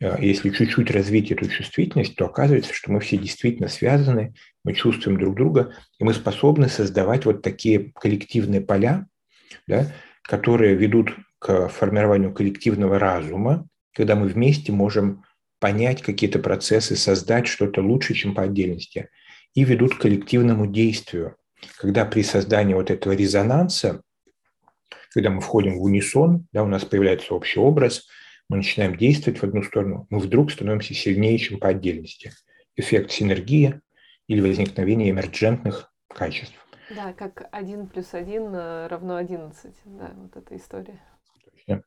Э, если чуть-чуть развить эту чувствительность, то оказывается, что мы все действительно связаны, мы чувствуем друг друга, и мы способны создавать вот такие коллективные поля, да, которые ведут к формированию коллективного разума, когда мы вместе можем понять какие-то процессы, создать что-то лучше, чем по отдельности, и ведут к коллективному действию. Когда при создании вот этого резонанса, когда мы входим в унисон, да, у нас появляется общий образ – мы начинаем действовать в одну сторону, мы вдруг становимся сильнее, чем по отдельности. Эффект синергии или возникновение эмерджентных качеств. Да, как один плюс один э, равно одиннадцать. Да, вот эта история. Точно.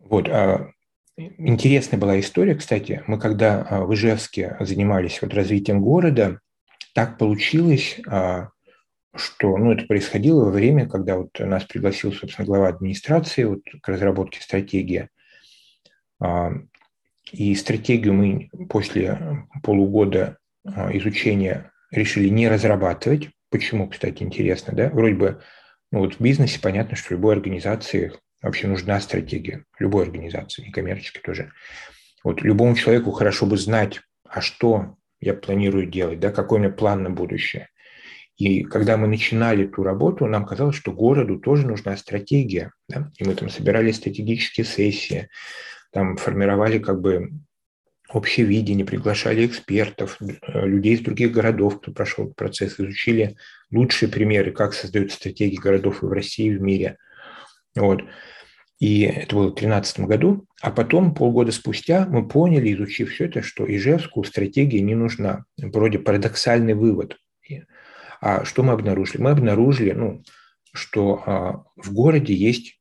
Вот, а, интересная была история, кстати. Мы когда а, в Ижевске занимались вот развитием города, так получилось, а, что ну, это происходило во время, когда вот нас пригласил, собственно, глава администрации вот, к разработке стратегии. А, и стратегию мы после полугода изучения решили не разрабатывать. Почему, кстати, интересно, да? Вроде бы, ну вот в бизнесе понятно, что любой организации вообще нужна стратегия, любой организации, и коммерческой тоже. Вот любому человеку хорошо бы знать, а что я планирую делать, да, какой у меня план на будущее. И когда мы начинали ту работу, нам казалось, что городу тоже нужна стратегия. Да? И мы там собирали стратегические сессии, там формировали как бы общее видение, приглашали экспертов, э, людей из других городов, кто прошел процесс, изучили лучшие примеры, как создают стратегии городов и в России, и в мире. Вот. И это было в 2013 году. А потом, полгода спустя, мы поняли, изучив все это, что Ижевску стратегия не нужна. Вроде парадоксальный вывод. А что мы обнаружили? Мы обнаружили, ну, что а, в городе есть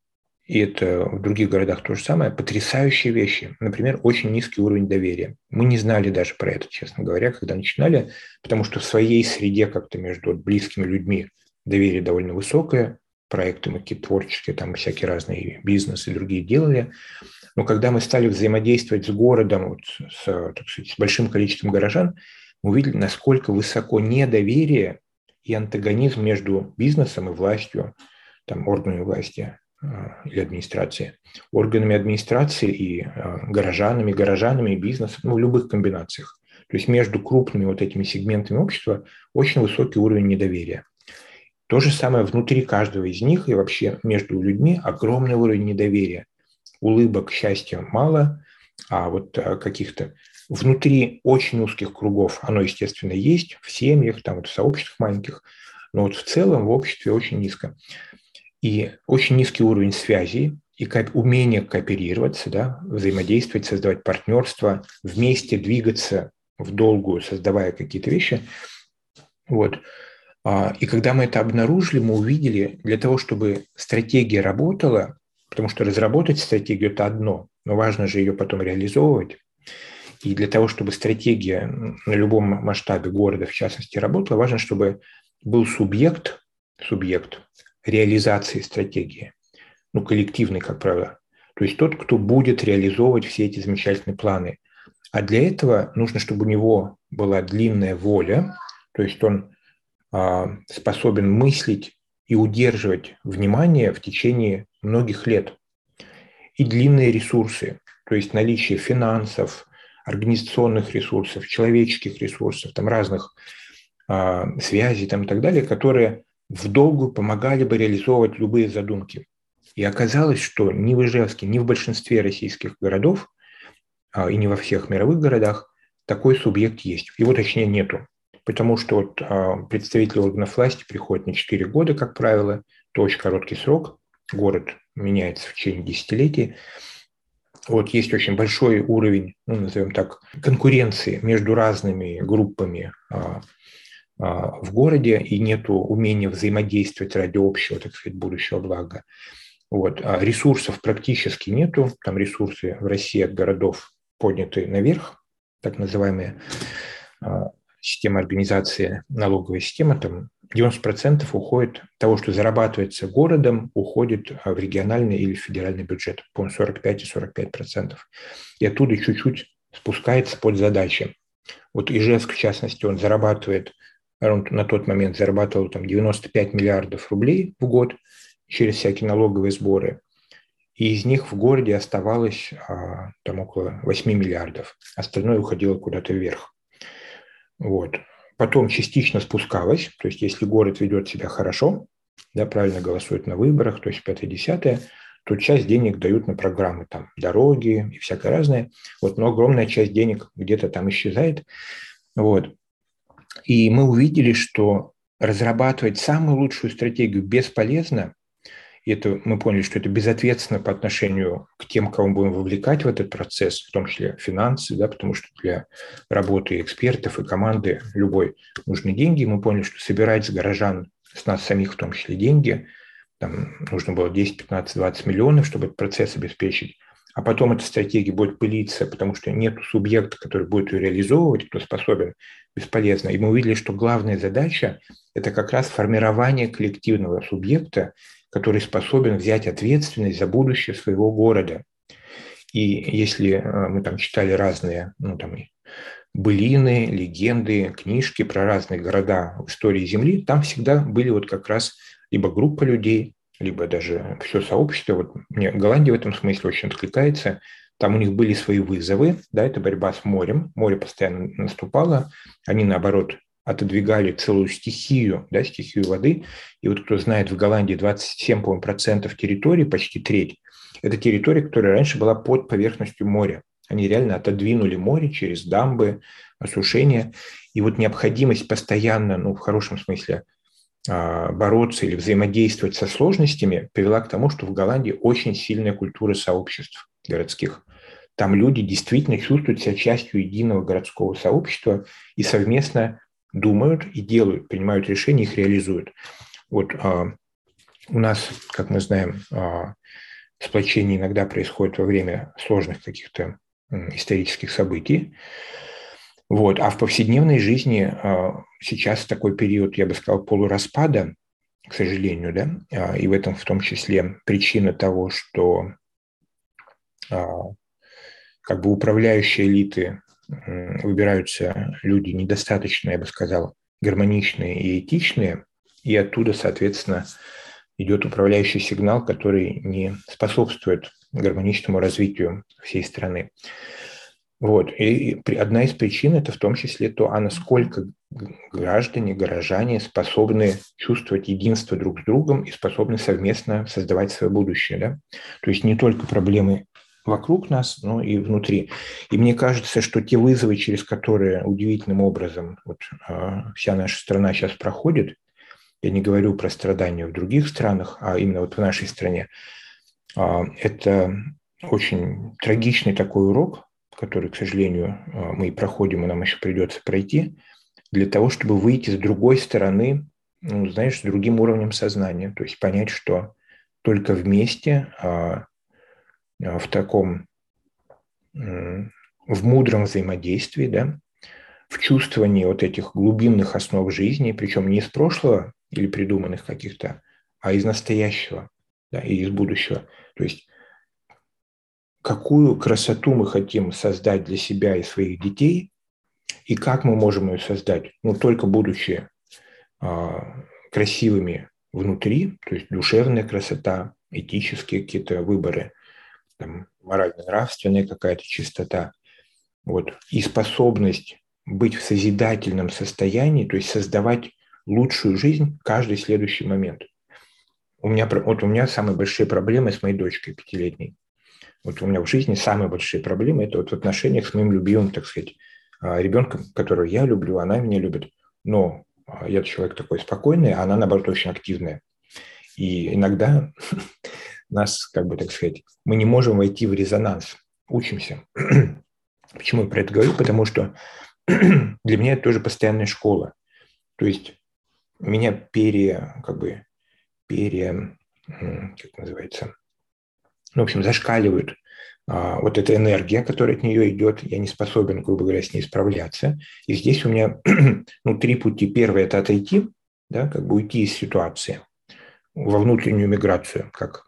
и это в других городах то же самое, потрясающие вещи. Например, очень низкий уровень доверия. Мы не знали даже про это, честно говоря, когда начинали, потому что в своей среде как-то между близкими людьми доверие довольно высокое, проекты мы какие-то творческие, там всякие разные бизнесы и другие делали. Но когда мы стали взаимодействовать с городом, вот с, так сказать, с большим количеством горожан, мы увидели, насколько высоко недоверие и антагонизм между бизнесом и властью, там, органами власти или администрации, органами администрации и а, горожанами, горожанами и бизнесом, ну, в любых комбинациях. То есть между крупными вот этими сегментами общества очень высокий уровень недоверия. То же самое внутри каждого из них и вообще между людьми огромный уровень недоверия. Улыбок, счастья мало, а вот а, каких-то внутри очень узких кругов оно, естественно, есть, в семьях, там вот в сообществах маленьких, но вот в целом в обществе очень низко и очень низкий уровень связи и умение кооперироваться, да, взаимодействовать, создавать партнерство, вместе двигаться в долгую, создавая какие-то вещи. Вот. А, и когда мы это обнаружили, мы увидели, для того, чтобы стратегия работала, потому что разработать стратегию – это одно, но важно же ее потом реализовывать. И для того, чтобы стратегия на любом масштабе города, в частности, работала, важно, чтобы был субъект, субъект реализации стратегии, ну, коллективный, как правило. То есть тот, кто будет реализовывать все эти замечательные планы. А для этого нужно, чтобы у него была длинная воля, то есть он способен мыслить и удерживать внимание в течение многих лет. И длинные ресурсы, то есть наличие финансов, организационных ресурсов, человеческих ресурсов, там разных а, связей там, и так далее, которые в долгу помогали бы реализовывать любые задумки. И оказалось, что ни в Ижевске, ни в большинстве российских городов а, и не во всех мировых городах такой субъект есть. Его, точнее, нету. Потому что вот, а, представители органов власти приходят на 4 года, как правило. Это очень короткий срок. Город меняется в течение десятилетий. Вот есть очень большой уровень, ну, назовем так, конкуренции между разными группами а, а, в городе, и нет умения взаимодействовать ради общего, так сказать, будущего блага. Вот. А ресурсов практически нету. Там ресурсы в России от городов подняты наверх, так называемая а, система организации, налоговая система, там 90% уходит того, что зарабатывается городом, уходит в региональный или федеральный бюджет, по-моему, 45 и 45 процентов. И оттуда чуть-чуть спускается под задачи. Вот Ижевск, в частности, он зарабатывает, он на тот момент зарабатывал там 95 миллиардов рублей в год – через всякие налоговые сборы. И из них в городе оставалось а, там около 8 миллиардов. Остальное уходило куда-то вверх. Вот. Потом частично спускалось, то есть если город ведет себя хорошо, да, правильно голосует на выборах, то есть 5-10, то часть денег дают на программы, там, дороги и всякое разное. Вот, но огромная часть денег где-то там исчезает. Вот. И мы увидели, что разрабатывать самую лучшую стратегию бесполезно, и это мы поняли, что это безответственно по отношению к тем, кого мы будем вовлекать в этот процесс, в том числе финансы, да, потому что для работы экспертов и команды любой нужны деньги. Мы поняли, что собирать с горожан, с нас самих в том числе деньги, там нужно было 10, 15, 20 миллионов, чтобы этот процесс обеспечить. А потом эта стратегия будет пылиться, потому что нет субъекта, который будет ее реализовывать, кто способен, бесполезно. И мы увидели, что главная задача – это как раз формирование коллективного субъекта, который способен взять ответственность за будущее своего города. И если э, мы там читали разные, ну там былины, легенды, книжки про разные города в истории Земли, там всегда были вот как раз либо группа людей, либо даже все сообщество. Вот мне Голландия в этом смысле очень откликается. Там у них были свои вызовы, да, это борьба с морем. Море постоянно наступало. Они, наоборот, отодвигали целую стихию, да, стихию воды. И вот кто знает, в Голландии 27, по процентов территории, почти треть, это территория, которая раньше была под поверхностью моря. Они реально отодвинули море через дамбы, осушение. И вот необходимость постоянно, ну, в хорошем смысле, а, бороться или взаимодействовать со сложностями привела к тому, что в Голландии очень сильная культура сообществ городских. Там люди действительно чувствуют себя частью единого городского сообщества и совместно думают и делают, принимают решения, их реализуют. Вот а, у нас, как мы знаем, а, сплочение иногда происходит во время сложных каких-то исторических событий. Вот. А в повседневной жизни а, сейчас такой период, я бы сказал, полураспада, к сожалению, да, а, и в этом в том числе причина того, что а, как бы управляющие элиты выбираются люди недостаточно, я бы сказал, гармоничные и этичные, и оттуда, соответственно, идет управляющий сигнал, который не способствует гармоничному развитию всей страны. Вот. И одна из причин это в том числе то, а насколько граждане, горожане способны чувствовать единство друг с другом и способны совместно создавать свое будущее. Да? То есть не только проблемы вокруг нас, но и внутри. И мне кажется, что те вызовы, через которые удивительным образом вот, а, вся наша страна сейчас проходит, я не говорю про страдания в других странах, а именно вот в нашей стране, а, это очень трагичный такой урок, который, к сожалению, а, мы и проходим, и нам еще придется пройти, для того, чтобы выйти с другой стороны, ну, знаешь, с другим уровнем сознания, то есть понять, что только вместе в таком в мудром взаимодействии, да, в чувствовании вот этих глубинных основ жизни, причем не из прошлого или придуманных каких-то, а из настоящего да, и из будущего. То есть какую красоту мы хотим создать для себя и своих детей, и как мы можем ее создать, ну, только будучи а, красивыми внутри, то есть душевная красота, этические какие-то выборы, там, морально-нравственная какая-то чистота, вот, и способность быть в созидательном состоянии, то есть создавать лучшую жизнь каждый следующий момент. У меня, вот у меня самые большие проблемы с моей дочкой пятилетней. Вот у меня в жизни самые большие проблемы – это вот в отношениях с моим любимым, так сказать, а, ребенком, которого я люблю, она меня любит. Но а, я человек такой спокойный, а она, наоборот, очень активная. И иногда *laughs* нас, как бы так сказать, мы не можем войти в резонанс, учимся. *clears throat* Почему я про это говорю? Потому что *clears throat* для меня это тоже постоянная школа. То есть меня пере, как бы, пере, как называется, ну, в общем, зашкаливают а, вот эта энергия, которая от нее идет, я не способен, грубо говоря, с ней справляться. И здесь у меня *clears throat* ну, три пути. Первый – это отойти, да, как бы уйти из ситуации во внутреннюю миграцию, как,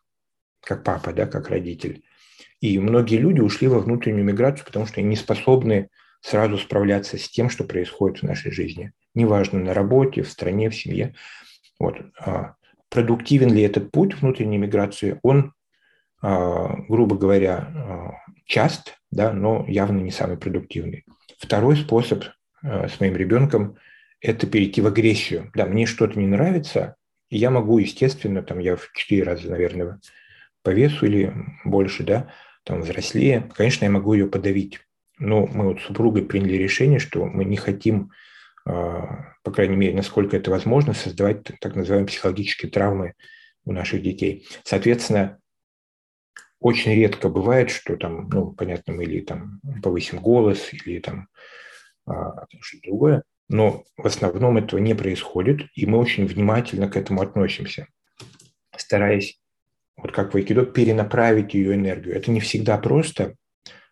как папа, да, как родитель. И многие люди ушли во внутреннюю миграцию, потому что они не способны сразу справляться с тем, что происходит в нашей жизни. Неважно, на работе, в стране, в семье. Вот. А продуктивен ли этот путь внутренней миграции? Он, а, грубо говоря, а, част, да, но явно не самый продуктивный. Второй способ с моим ребенком – это перейти в агрессию. Да, мне что-то не нравится, и я могу, естественно, там я в четыре раза, наверное, по весу или больше, да, там взрослее, конечно, я могу ее подавить. Но мы вот с супругой приняли решение, что мы не хотим, а, по крайней мере, насколько это возможно, создавать так называемые психологические травмы у наших детей. Соответственно, очень редко бывает, что там, ну, понятно, мы или там повысим голос, или там а, что-то другое, но в основном этого не происходит, и мы очень внимательно к этому относимся, стараясь, вот как в айкидо, перенаправить ее энергию. Это не всегда просто,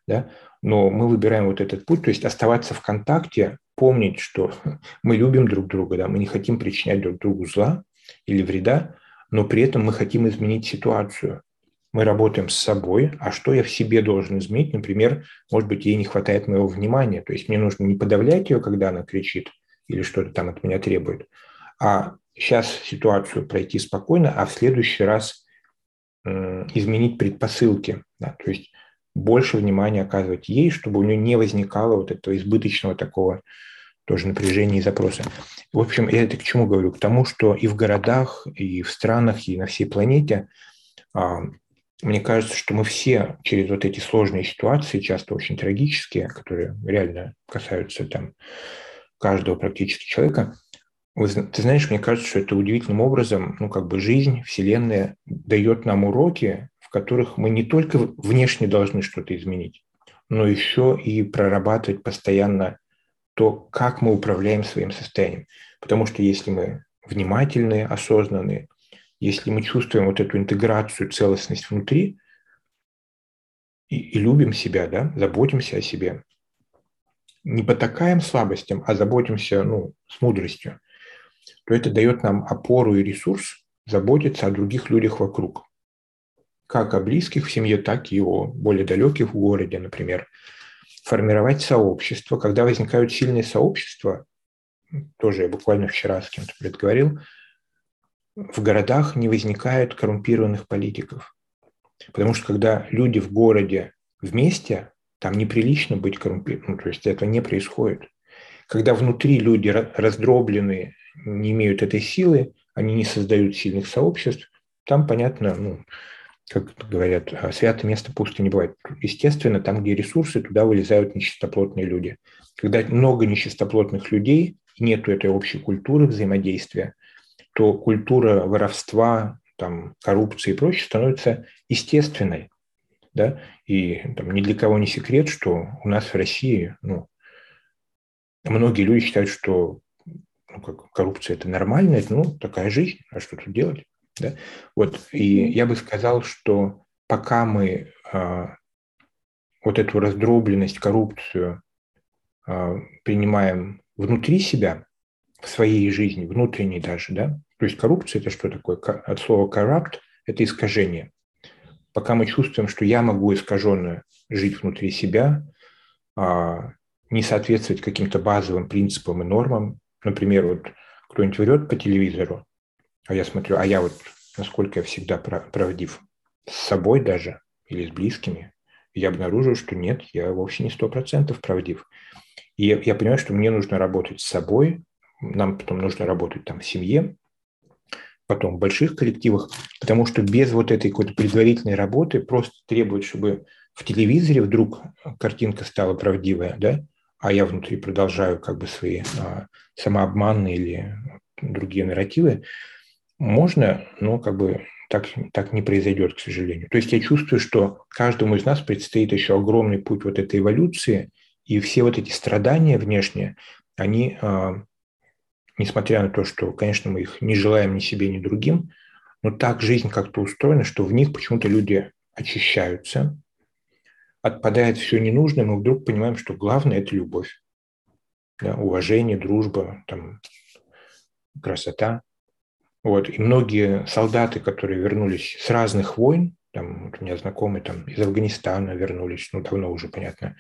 да, но мы выбираем вот этот путь, то есть оставаться в контакте, помнить, что *laughs* мы любим друг друга, да, мы не хотим причинять друг другу зла или вреда, но при этом мы хотим изменить ситуацию. Мы работаем с собой, а что я в себе должен изменить? Например, может быть, ей не хватает моего внимания, то есть мне нужно не подавлять ее, когда она кричит или что-то там от меня требует, а сейчас ситуацию пройти спокойно, а в следующий раз изменить предпосылки. Да, то есть больше внимания оказывать ей, чтобы у нее не возникало вот этого избыточного такого тоже напряжения и запроса. В общем, я это к чему говорю? К тому, что и в городах, и в странах, и на всей планете, а, мне кажется, что мы все через вот эти сложные ситуации, часто очень трагические, которые реально касаются там каждого практически человека, ты знаешь, мне кажется, что это удивительным образом, ну, как бы жизнь, Вселенная дает нам уроки, в которых мы не только внешне должны что-то изменить, но еще и прорабатывать постоянно то, как мы управляем своим состоянием. Потому что если мы внимательные, осознанные, если мы чувствуем вот эту интеграцию, целостность внутри и, и любим себя, да, заботимся о себе, не потакаем слабостям, а заботимся ну, с мудростью, то это дает нам опору и ресурс заботиться о других людях вокруг как о близких в семье, так и о более далеких в городе, например. Формировать сообщество. Когда возникают сильные сообщества, тоже я буквально вчера с кем-то предговорил, в городах не возникает коррумпированных политиков. Потому что когда люди в городе вместе, там неприлично быть коррумпированным, ну, то есть этого не происходит. Когда внутри люди раздробленные, не имеют этой силы, они не создают сильных сообществ, там, понятно, ну, как говорят, а, святое место пусто не бывает. Естественно, там, где ресурсы, туда вылезают нечистоплотные люди. Когда много нечистоплотных людей, нет этой общей культуры взаимодействия, то культура воровства, там, коррупции и прочее становится естественной. Да? И там, ни для кого не секрет, что у нас в России ну, многие люди считают, что ну, как, коррупция – это нормально, это ну, такая жизнь, а что тут делать? Да? Вот, и я бы сказал, что пока мы э, вот эту раздробленность, коррупцию а, принимаем внутри себя, в своей жизни, внутренней даже, да? То есть коррупция – это что такое? От слова corrupt – это искажение. Пока мы чувствуем, что я могу искаженно жить внутри себя, а, не соответствовать каким-то базовым принципам и нормам, например, вот кто-нибудь врет по телевизору, а я смотрю, а я вот насколько я всегда правдив с собой даже или с близкими, я обнаружил, что нет, я вовсе не сто процентов правдив. И я, я понимаю, что мне нужно работать с собой, нам потом нужно работать там в семье, потом в больших коллективах, потому что без вот этой какой-то предварительной работы просто требует, чтобы в телевизоре вдруг картинка стала правдивая, да, а я внутри продолжаю как бы свои а, самообманные или другие нарративы, можно, но как бы так, так не произойдет, к сожалению. То есть я чувствую, что каждому из нас предстоит еще огромный путь вот этой эволюции, и все вот эти страдания внешние, они а, несмотря на то, что, конечно, мы их не желаем ни себе, ни другим, но так жизнь как-то устроена, что в них почему-то люди очищаются, отпадает все ненужное, мы вдруг понимаем, что главное – это любовь, да, уважение, дружба, там, красота. Вот. И многие солдаты, которые вернулись с разных войн, там, вот у меня знакомые там, из Афганистана вернулись, ну, давно уже, понятно,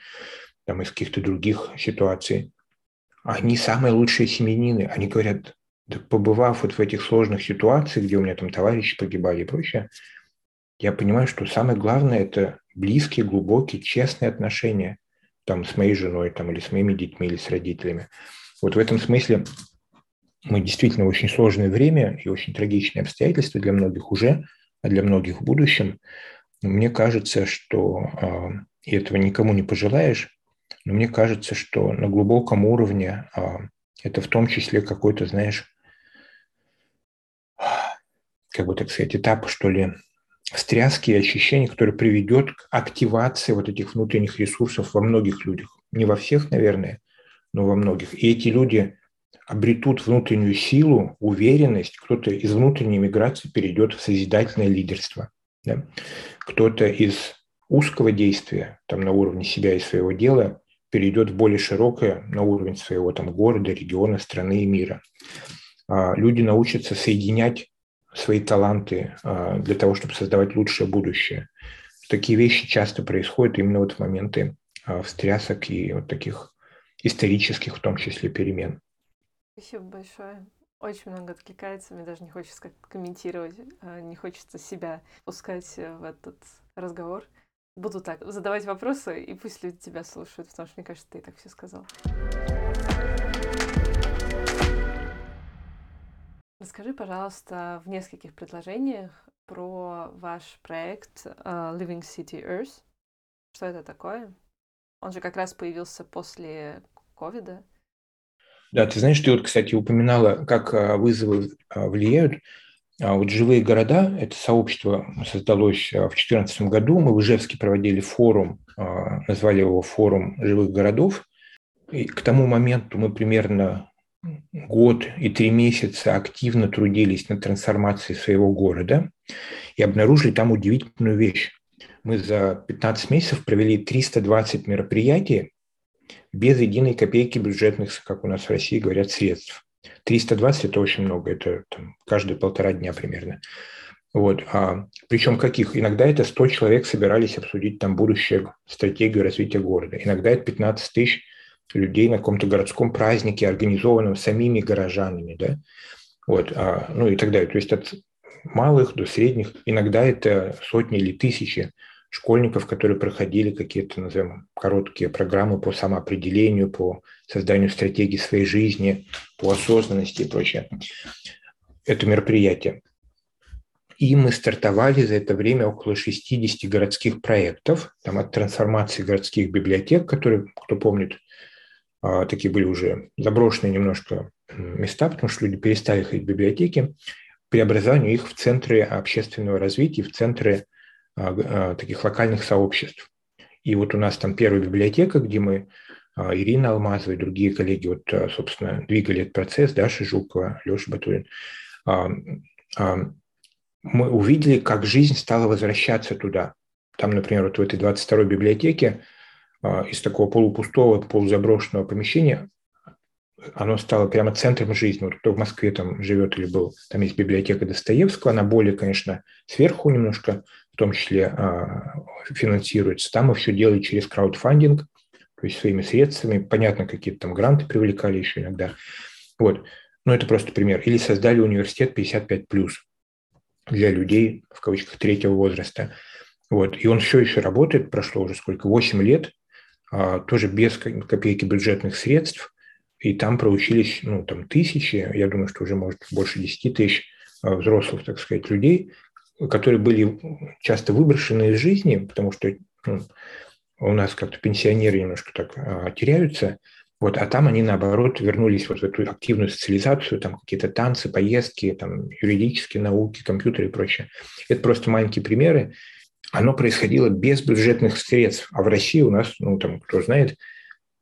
там, из каких-то других ситуаций, они самые лучшие семьянины. Они говорят, да, побывав вот в этих сложных ситуациях, где у меня там товарищи погибали и прочее, я понимаю, что самое главное – это близкие, глубокие, честные отношения там, с моей женой там, или с моими детьми, или с родителями. Вот в этом смысле мы действительно в очень сложное время и очень трагичные обстоятельства для многих уже, а для многих в будущем. Мне кажется, что э, и этого никому не пожелаешь, но мне кажется, что на глубоком уровне а, это в том числе какой-то, знаешь, как бы так сказать, этап, что ли, встряски и очищения, который приведет к активации вот этих внутренних ресурсов во многих людях. Не во всех, наверное, но во многих. И эти люди обретут внутреннюю силу, уверенность. Кто-то из внутренней миграции перейдет в созидательное лидерство. Да? Кто-то из узкого действия, там на уровне себя и своего дела, перейдет в более широкое на уровень своего там города, региона, страны и мира. А, люди научатся соединять свои таланты а, для того, чтобы создавать лучшее будущее. Такие вещи часто происходят именно вот в моменты а, встрясок и вот таких исторических, в том числе, перемен. Спасибо большое. Очень много откликается, мне даже не хочется как комментировать, не хочется себя пускать в этот разговор буду так задавать вопросы, и пусть люди тебя слушают, потому что, мне кажется, ты и так все сказал. Расскажи, пожалуйста, в нескольких предложениях про ваш проект uh, Living City Earth. Что это такое? Он же как раз появился после ковида. Да, ты знаешь, ты вот, кстати, упоминала, как а, вызовы а, влияют. Вот «Живые города» – это сообщество создалось в 2014 году. Мы в Ижевске проводили форум, назвали его «Форум живых городов». И к тому моменту мы примерно год и три месяца активно трудились над трансформацией своего города и обнаружили там удивительную вещь. Мы за 15 месяцев провели 320 мероприятий без единой копейки бюджетных, как у нас в России говорят, средств. 320 – это очень много, это там, каждые полтора дня примерно. Вот. А, причем каких? Иногда это 100 человек собирались обсудить там будущее, стратегию развития города. Иногда это 15 тысяч людей на каком-то городском празднике, организованном самими горожанами. Да? Вот, а, ну и так далее. То есть от малых до средних. Иногда это сотни или тысячи школьников, которые проходили какие-то, назовем, короткие программы по самоопределению, по созданию стратегии своей жизни, по осознанности и прочее. Это мероприятие. И мы стартовали за это время около 60 городских проектов, там от трансформации городских библиотек, которые, кто помнит, такие были уже заброшенные немножко места, потому что люди перестали ходить в библиотеки, преобразованию их в центры общественного развития, в центры а, а, таких локальных сообществ. И вот у нас там первая библиотека, где мы, а, Ирина Алмазова и другие коллеги, вот, собственно, двигали этот процесс, Даша Жукова, Леша Батурин, мы увидели, как жизнь стала возвращаться туда. Там, например, вот в этой 22-й библиотеке а, из такого полупустого, полузаброшенного помещения оно стало прямо центром жизни. Вот кто в Москве там живет или был, там есть библиотека Достоевского, она более, конечно, сверху немножко, в том числе а, финансируется. Там все делали через краудфандинг, то есть своими средствами. Понятно, какие-то там гранты привлекали еще иногда. Вот. Но это просто пример. Или создали университет 55+, для людей, в кавычках, третьего возраста. Вот. И он все еще работает, прошло уже сколько, 8 лет, а, тоже без копейки бюджетных средств, и там проучились, ну, там тысячи, я думаю, что уже, может, больше 10 тысяч а, взрослых, так сказать, людей, которые были часто выброшены из жизни, потому что ну, у нас как-то пенсионеры немножко так а, теряются, вот, а там они, наоборот, вернулись вот в эту активную социализацию, там какие-то танцы, поездки, там юридические науки, компьютеры и прочее. Это просто маленькие примеры. Оно происходило без бюджетных средств. А в России у нас, ну, там, кто знает,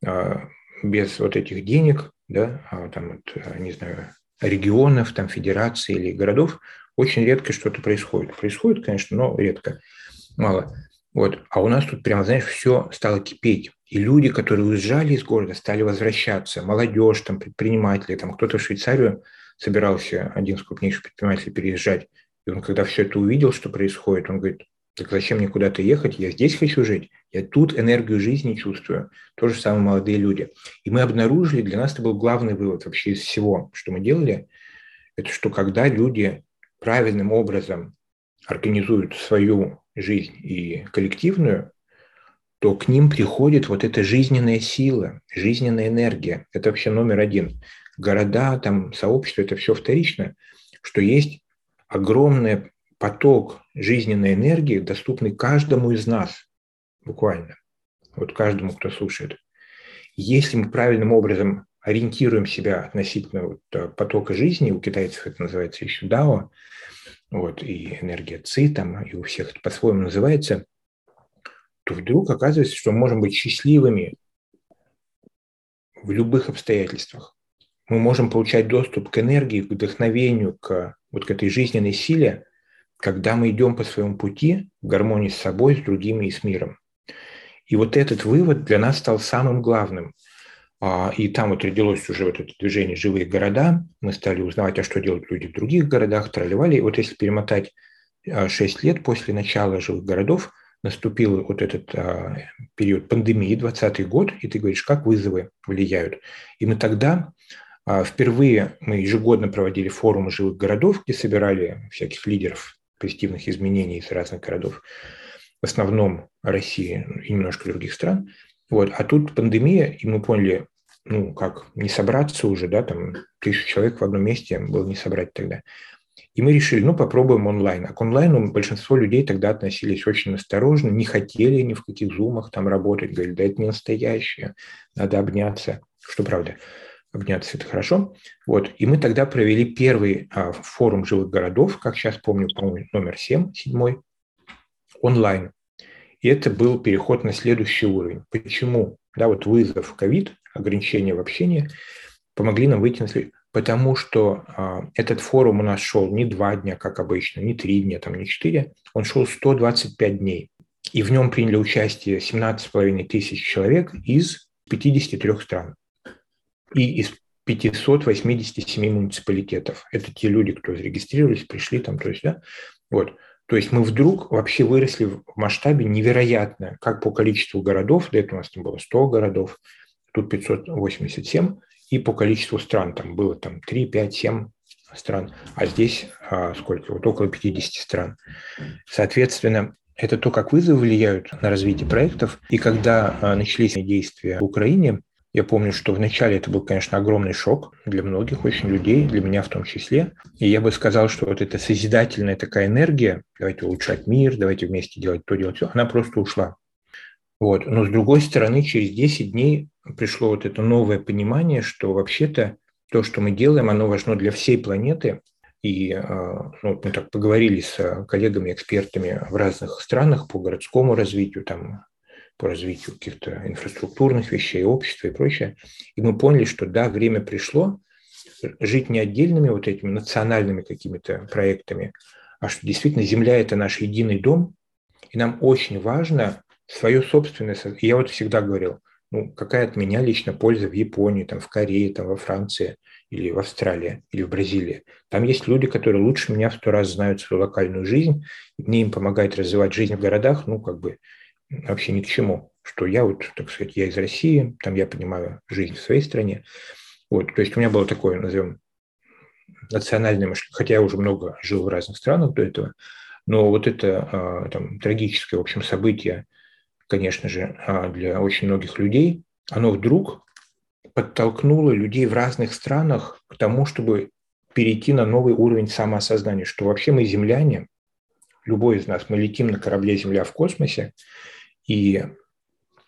а, без вот этих денег, да, а, там, вот, не знаю, регионов, там, федераций или городов, очень редко что-то происходит. Происходит, конечно, но редко, мало. Вот. А у нас тут прямо, знаешь, все стало кипеть. И люди, которые уезжали из города, стали возвращаться. Молодежь, там, предприниматели, там кто-то в Швейцарию собирался, один из крупнейших предпринимателей, переезжать. И он, когда все это увидел, что происходит, он говорит, так зачем мне куда-то ехать? Я здесь хочу жить. Я тут энергию жизни чувствую. То же самое молодые люди. И мы обнаружили, для нас это был главный вывод вообще из всего, что мы делали, это что когда люди правильным образом организуют свою жизнь и коллективную, то к ним приходит вот эта жизненная сила, жизненная энергия. Это вообще номер один. Города, там, сообщества – это все вторично, что есть огромный поток жизненной энергии, доступный каждому из нас, буквально, вот каждому, кто слушает. Если мы правильным образом ориентируем себя относительно вот э, потока жизни, у китайцев это называется еще дао, вот, и энергия ци там, и у всех это по-своему называется, то вдруг оказывается, что мы можем быть счастливыми в любых обстоятельствах. Мы можем получать доступ к энергии, к вдохновению, к вот к этой жизненной силе, когда мы идем по своему пути в гармонии с собой, с другими и с миром. И вот этот вывод для нас стал самым главным – а, и там вот родилось уже вот это движение «Живые города». Мы стали узнавать, а что делают люди в других городах, тролливали. И вот если перемотать 6 а, лет после начала «Живых городов», наступил вот этот а, период пандемии, 20 год, и ты говоришь, как вызовы влияют. И мы тогда впервые мы ежегодно проводили форумы живых городов, где собирали всяких лидеров позитивных изменений из разных городов, в основном России и немножко других стран – вот. А тут пандемия, и мы поняли, ну, как не собраться уже, да, там тысячу человек в одном месте было не собрать тогда. И мы решили, ну, попробуем онлайн. А к онлайну большинство людей тогда относились очень осторожно, не хотели ни в каких зумах там работать, говорили, да это не настоящее, надо обняться. Что правда, обняться это хорошо. Вот. И мы тогда провели первый а, форум живых городов, как сейчас помню, по-моему, номер 7, седьмой, онлайн. И это был переход на следующий уровень. Почему? Да, вот вызов ковид, ограничения в общении помогли нам выйти на следующий Потому что а, этот форум у нас шел не два дня, как обычно, не три дня, там, не четыре, он шел 125 дней. И в нем приняли участие 17,5 тысяч человек из 53 стран и из 587 муниципалитетов. Это те люди, кто зарегистрировались, пришли там, то есть, да, вот. То есть мы вдруг вообще выросли в масштабе невероятно, как по количеству городов, до этого у нас там было 100 городов, тут 587, и по количеству стран, там было там 3, 5, 7 стран, а здесь а, сколько, вот около 50 стран. Соответственно, это то, как вызовы влияют на развитие проектов. И когда а, начались действия в Украине, я помню, что вначале это был, конечно, огромный шок для многих очень людей, для меня в том числе. И я бы сказал, что вот эта созидательная такая энергия, давайте улучшать мир, давайте вместе делать то, делать все, она просто ушла. Вот. Но с другой стороны, через 10 дней пришло вот это новое понимание, что вообще-то то, что мы делаем, оно важно для всей планеты. И а, ну, мы так поговорили с коллегами-экспертами в разных странах по городскому развитию, там, по развитию каких-то инфраструктурных вещей, общества и прочее. И мы поняли, что да, время пришло жить не отдельными вот этими национальными какими-то проектами, а что действительно Земля – это наш единый дом, И нам очень важно свое собственное... Я вот всегда говорил, ну, какая от меня лично польза в Японии, там, в Корее, там, во Франции или в Австралии, или в Бразилии. Там есть люди, которые лучше меня в сто раз знают свою локальную жизнь, мне им помогает развивать жизнь в городах, ну, как бы вообще ни к чему. Что я вот, так сказать, я из России, там я понимаю жизнь в своей стране. Вот, то есть у меня было такое, назовем, национальное мышление, хотя я уже много жил в разных странах до этого, но вот это а, там, трагическое, в общем, событие, конечно же, а, для очень многих людей, оно вдруг подтолкнуло людей в разных странах к тому, чтобы перейти на новый уровень самоосознания, что вообще мы земляне, любой из нас, мы летим на корабле «Земля» в космосе, и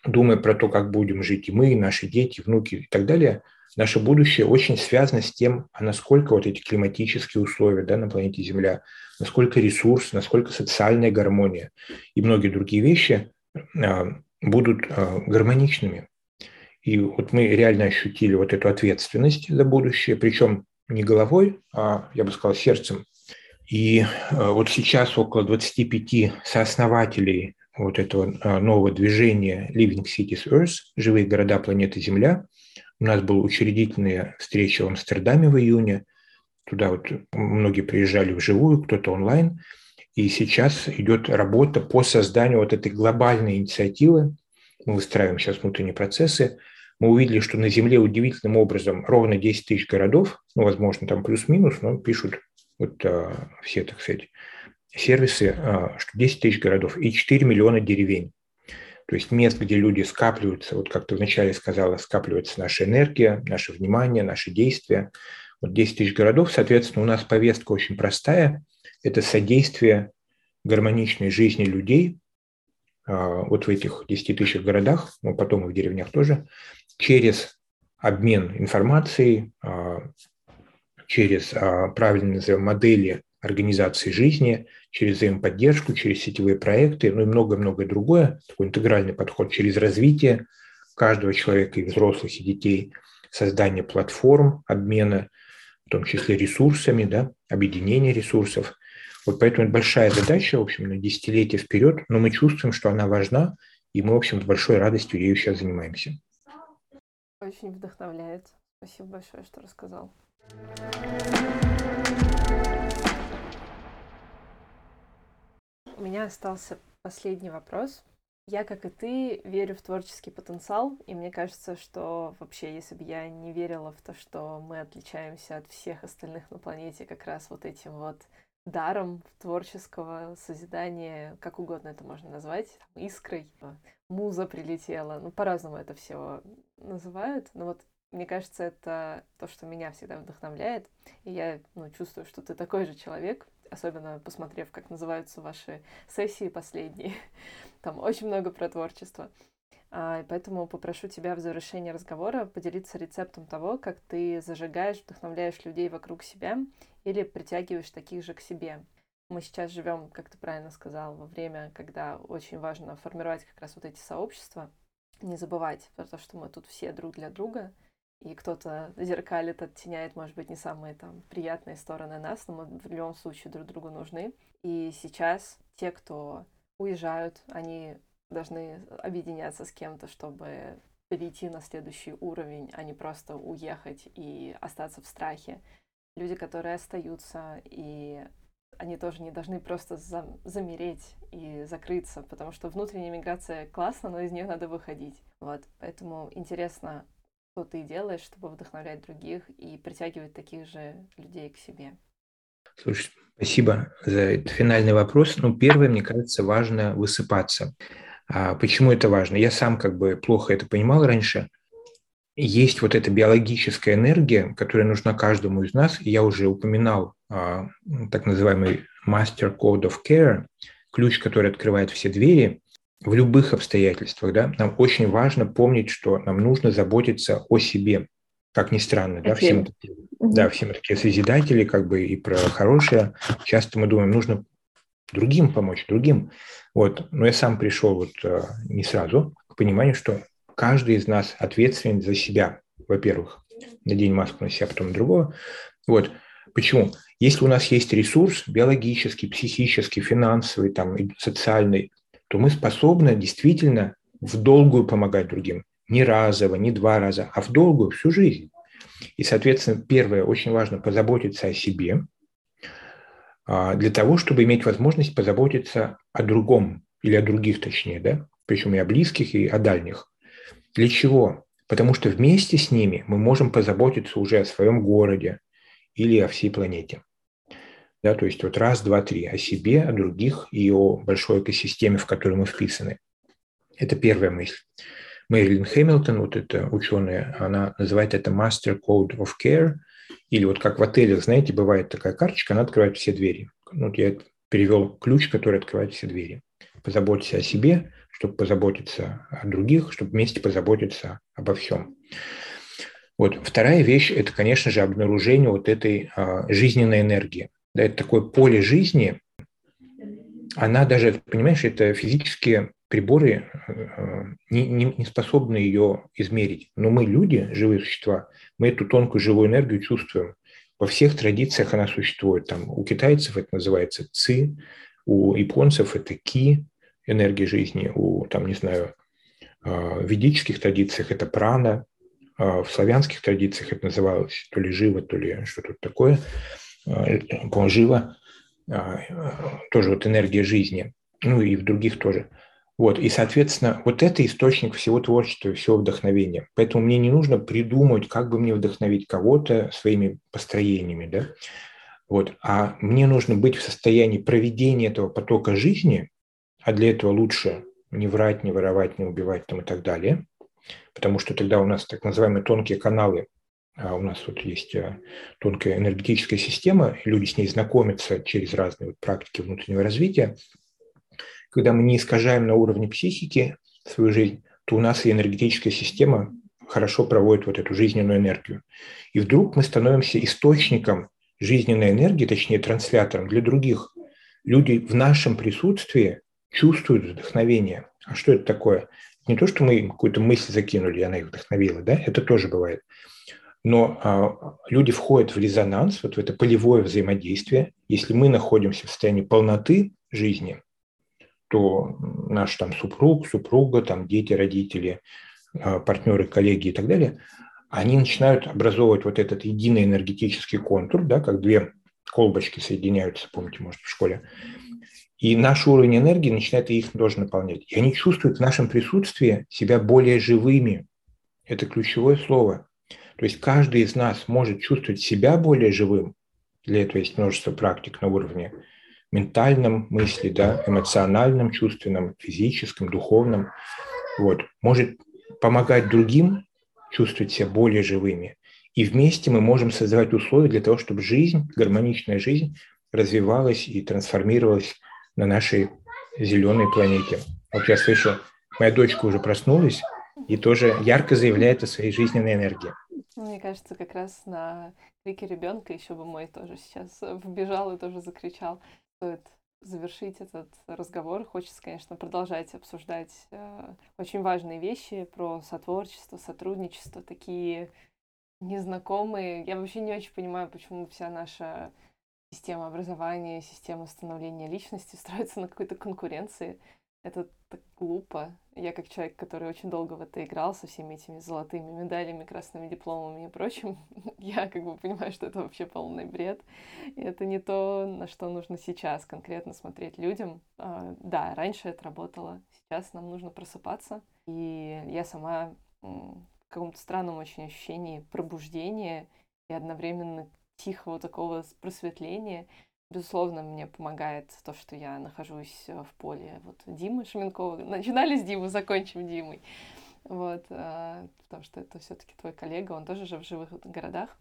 думая про то, как будем жить и мы, и наши дети, внуки и так далее, наше будущее очень связано с тем, а насколько вот эти климатические условия да, на планете Земля, насколько ресурс, насколько социальная гармония и многие другие вещи а, будут а, гармоничными. И вот мы реально ощутили вот эту ответственность за будущее, причем не головой, а, я бы сказал, сердцем. И вот сейчас около 25 сооснователей вот этого нового движения Living Cities Earth, живые города планеты Земля. У нас была учредительная встреча в Амстердаме в июне. Туда вот многие приезжали вживую, кто-то онлайн – и сейчас идет работа по созданию вот этой глобальной инициативы. Мы выстраиваем сейчас внутренние процессы. Мы увидели, что на Земле удивительным образом ровно 10 тысяч городов, ну, возможно, там плюс-минус, но пишут вот а, все, так сказать, сервисы, а, что 10 тысяч городов и 4 миллиона деревень. То есть мест, где люди скапливаются, вот как ты вначале сказала, скапливается наша энергия, наше внимание, наши действия. Вот 10 тысяч городов, соответственно, у нас повестка очень простая – это содействие гармоничной жизни людей а, вот в этих 10 тысячах городах, но потом и в деревнях тоже, через обмен информацией, а, через правильные модели организации жизни, через взаимоподдержку, через сетевые проекты, ну и много-много другое, такой интегральный подход через развитие каждого человека, и взрослых, и детей, создание платформ обмена, в том числе ресурсами, да, объединение ресурсов, вот поэтому это большая задача, в общем, на десятилетия вперед, но мы чувствуем, что она важна, и мы, в общем, с большой радостью ею сейчас занимаемся. Очень вдохновляет. Спасибо большое, что рассказал. У меня остался последний вопрос. Я, как и ты, верю в творческий потенциал, и мне кажется, что вообще, если бы я не верила в то, что мы отличаемся от всех остальных на планете как раз вот этим вот даром творческого созидания, как угодно это можно назвать, искрой, муза прилетела, ну, по-разному это все называют, но вот мне кажется, это то, что меня всегда вдохновляет, и я ну, чувствую, что ты такой же человек, особенно посмотрев, как называются ваши сессии последние. *laughs* Там очень много про творчество. А, поэтому попрошу тебя в завершении разговора поделиться рецептом того, как ты зажигаешь, вдохновляешь людей вокруг себя или притягиваешь таких же к себе. Мы сейчас живем, как ты правильно сказал, во время, когда очень важно формировать как раз вот эти сообщества, не забывать про то, что мы тут все друг для друга, и кто-то зеркалит, оттеняет, может быть, не самые там приятные стороны нас, но мы в любом случае друг другу нужны. И сейчас те, кто уезжают, они должны объединяться с кем-то, чтобы перейти на следующий уровень, а не просто уехать и остаться в страхе люди, которые остаются, и они тоже не должны просто за замереть и закрыться, потому что внутренняя миграция классно, но из нее надо выходить. Вот, поэтому интересно, что ты делаешь, чтобы вдохновлять других и притягивать таких же людей к себе. Слушай, спасибо за этот финальный вопрос. Ну, первое, мне кажется, важно высыпаться. А почему это важно? Я сам как бы плохо это понимал раньше – есть вот эта биологическая энергия, которая нужна каждому из нас. Я уже упоминал а, так называемый Master Code of Care, ключ, который открывает все двери в любых обстоятельствах. Да? Нам очень важно помнить, что нам нужно заботиться о себе. Как ни странно, да, все мы, такие, да, все мы такие созидатели, как бы и про хорошее. Часто мы думаем, нужно другим помочь, другим. Вот. Но я сам пришел вот а, не сразу к пониманию, что каждый из нас ответственен за себя, во-первых, надень маску на себя, потом на другого. Вот. Почему? Если у нас есть ресурс биологический, психический, финансовый, там, социальный, то мы способны действительно в долгую помогать другим. Не разово, не два раза, а в долгую, всю жизнь. И, соответственно, первое, очень важно позаботиться о себе, а, для того, чтобы иметь возможность позаботиться о другом, или о других точнее, да, причем и о близких, и о дальних. Для чего? Потому что вместе с ними мы можем позаботиться уже о своем городе или о всей планете. Да, то есть вот раз, два, три о себе, о других и о большой экосистеме, в которой мы вписаны. Это первая мысль. Мэрилин Хэмилтон, вот эта ученая, она называет это Master Code of Care, или вот как в отелях, знаете, бывает такая карточка, она открывает все двери. Ну, вот я перевел ключ, который открывает все двери. Позаботься о себе, чтобы позаботиться о других, чтобы вместе позаботиться обо всем. Вот. Вторая вещь – это, конечно же, обнаружение вот этой а, жизненной энергии. Да, это такое поле жизни, она даже, понимаешь, это физические приборы э, не, не, не способны ее измерить. Но мы, люди, живые существа, мы эту тонкую живую энергию чувствуем. Во всех традициях она существует. Там, у китайцев это называется ци, у японцев это ки, энергия жизни, у, там, не знаю, э, в ведических традициях это прана, в славянских традициях это называлось то ли живо, то ли что-то такое, э, по живо, тоже вот энергия жизни, ну и в других тоже – вот, и, соответственно, вот это источник всего творчества, всего вдохновения. Поэтому мне не нужно придумывать, как бы мне вдохновить кого-то своими построениями, да? Вот, а мне нужно быть в состоянии проведения этого потока жизни, а для этого лучше не врать, не воровать, не убивать там и так далее, потому что тогда у нас так называемые тонкие каналы, у нас вот есть а, тонкая энергетическая система, люди с ней знакомятся через разные вот практики внутреннего развития, когда мы не искажаем на уровне психики свою жизнь, то у нас и энергетическая система хорошо проводит вот эту жизненную энергию. И вдруг мы становимся источником жизненной энергии, точнее транслятором для других. Люди в нашем присутствии чувствуют вдохновение. А что это такое? Не то, что мы им какую-то мысль закинули, и она их вдохновила, да, это тоже бывает. Но а, люди входят в резонанс, вот в это полевое взаимодействие. Если мы находимся в состоянии полноты жизни, то наш там супруг, супруга, там дети, родители, а, партнеры, коллеги и так далее, они начинают образовывать вот этот единый энергетический контур, да, как две колбочки соединяются, помните, может, в школе. И наш уровень энергии начинает их тоже наполнять. И они чувствуют в нашем присутствии себя более живыми. Это ключевое слово. То есть каждый из нас может чувствовать себя более живым. Для этого есть множество практик на уровне ментальном мысли, да, эмоциональном, чувственном, физическом, духовном, вот, может помогать другим чувствовать себя более живыми. И вместе мы можем создавать условия для того, чтобы жизнь, гармоничная жизнь развивалась и трансформировалась на нашей зеленой планете. Вот я слышу, моя дочка уже проснулась и тоже ярко заявляет о своей жизненной энергии. Мне кажется, как раз на крике ребенка еще бы мой тоже сейчас вбежал и тоже закричал стоит завершить этот разговор. Хочется, конечно, продолжать обсуждать э, очень важные вещи про сотворчество, сотрудничество, такие незнакомые. Я вообще не очень понимаю, почему вся наша система образования, система становления личности *laughs* строится на какой-то конкуренции. Это так глупо. Я как человек, который очень долго в это играл со всеми этими золотыми медалями, красными дипломами и прочим, *laughs* я как бы понимаю, что это вообще полный бред. И это не то, на что нужно сейчас конкретно смотреть людям. А, да, раньше это работало, сейчас нам нужно просыпаться. И я сама в каком-то странном очень ощущении пробуждения и одновременно тихого такого просветления — Безусловно, мне помогает то, что я нахожусь э, в поле вот Димы Шаменкова. Начинали с Димы, закончим Димой. Вот, э, потому что это все-таки твой коллега, он тоже же в живых городах.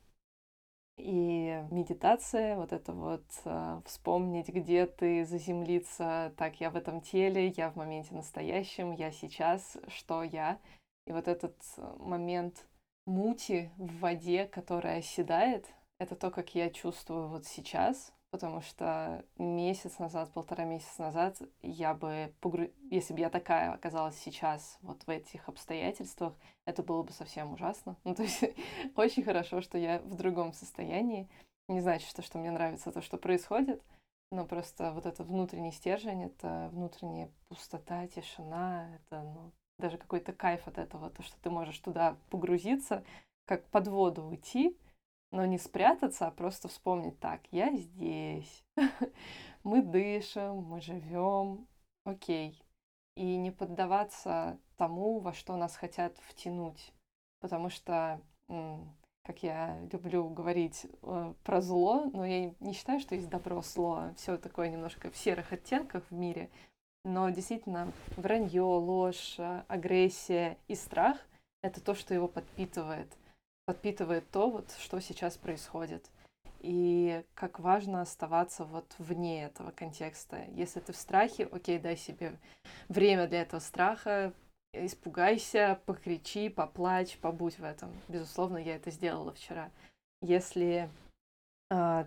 И медитация, вот это вот э, вспомнить, где ты, заземлиться, так, я в этом теле, я в моменте настоящем, я сейчас, что я. И вот этот момент мути в воде, которая оседает, это то, как я чувствую вот сейчас, потому что месяц назад, полтора месяца назад я бы, погру... если бы я такая оказалась сейчас вот в этих обстоятельствах, это было бы совсем ужасно. Ну, то есть *laughs* очень хорошо, что я в другом состоянии. Не значит, что, что мне нравится то, что происходит, но просто вот это внутренний стержень, это внутренняя пустота, тишина, это ну, даже какой-то кайф от этого, то, что ты можешь туда погрузиться, как под воду уйти, но не спрятаться, а просто вспомнить так, я здесь, *laughs* мы дышим, мы живем, окей. И не поддаваться тому, во что нас хотят втянуть. Потому что, как я люблю говорить э, про зло, но я не считаю, что есть добро, зло, все такое немножко в серых оттенках в мире. Но действительно, вранье, ложь, агрессия и страх — это то, что его подпитывает. Подпитывает то, вот, что сейчас происходит. И как важно оставаться вот вне этого контекста. Если ты в страхе, окей, дай себе время для этого страха, испугайся, покричи, поплачь, побудь в этом. Безусловно, я это сделала вчера. Если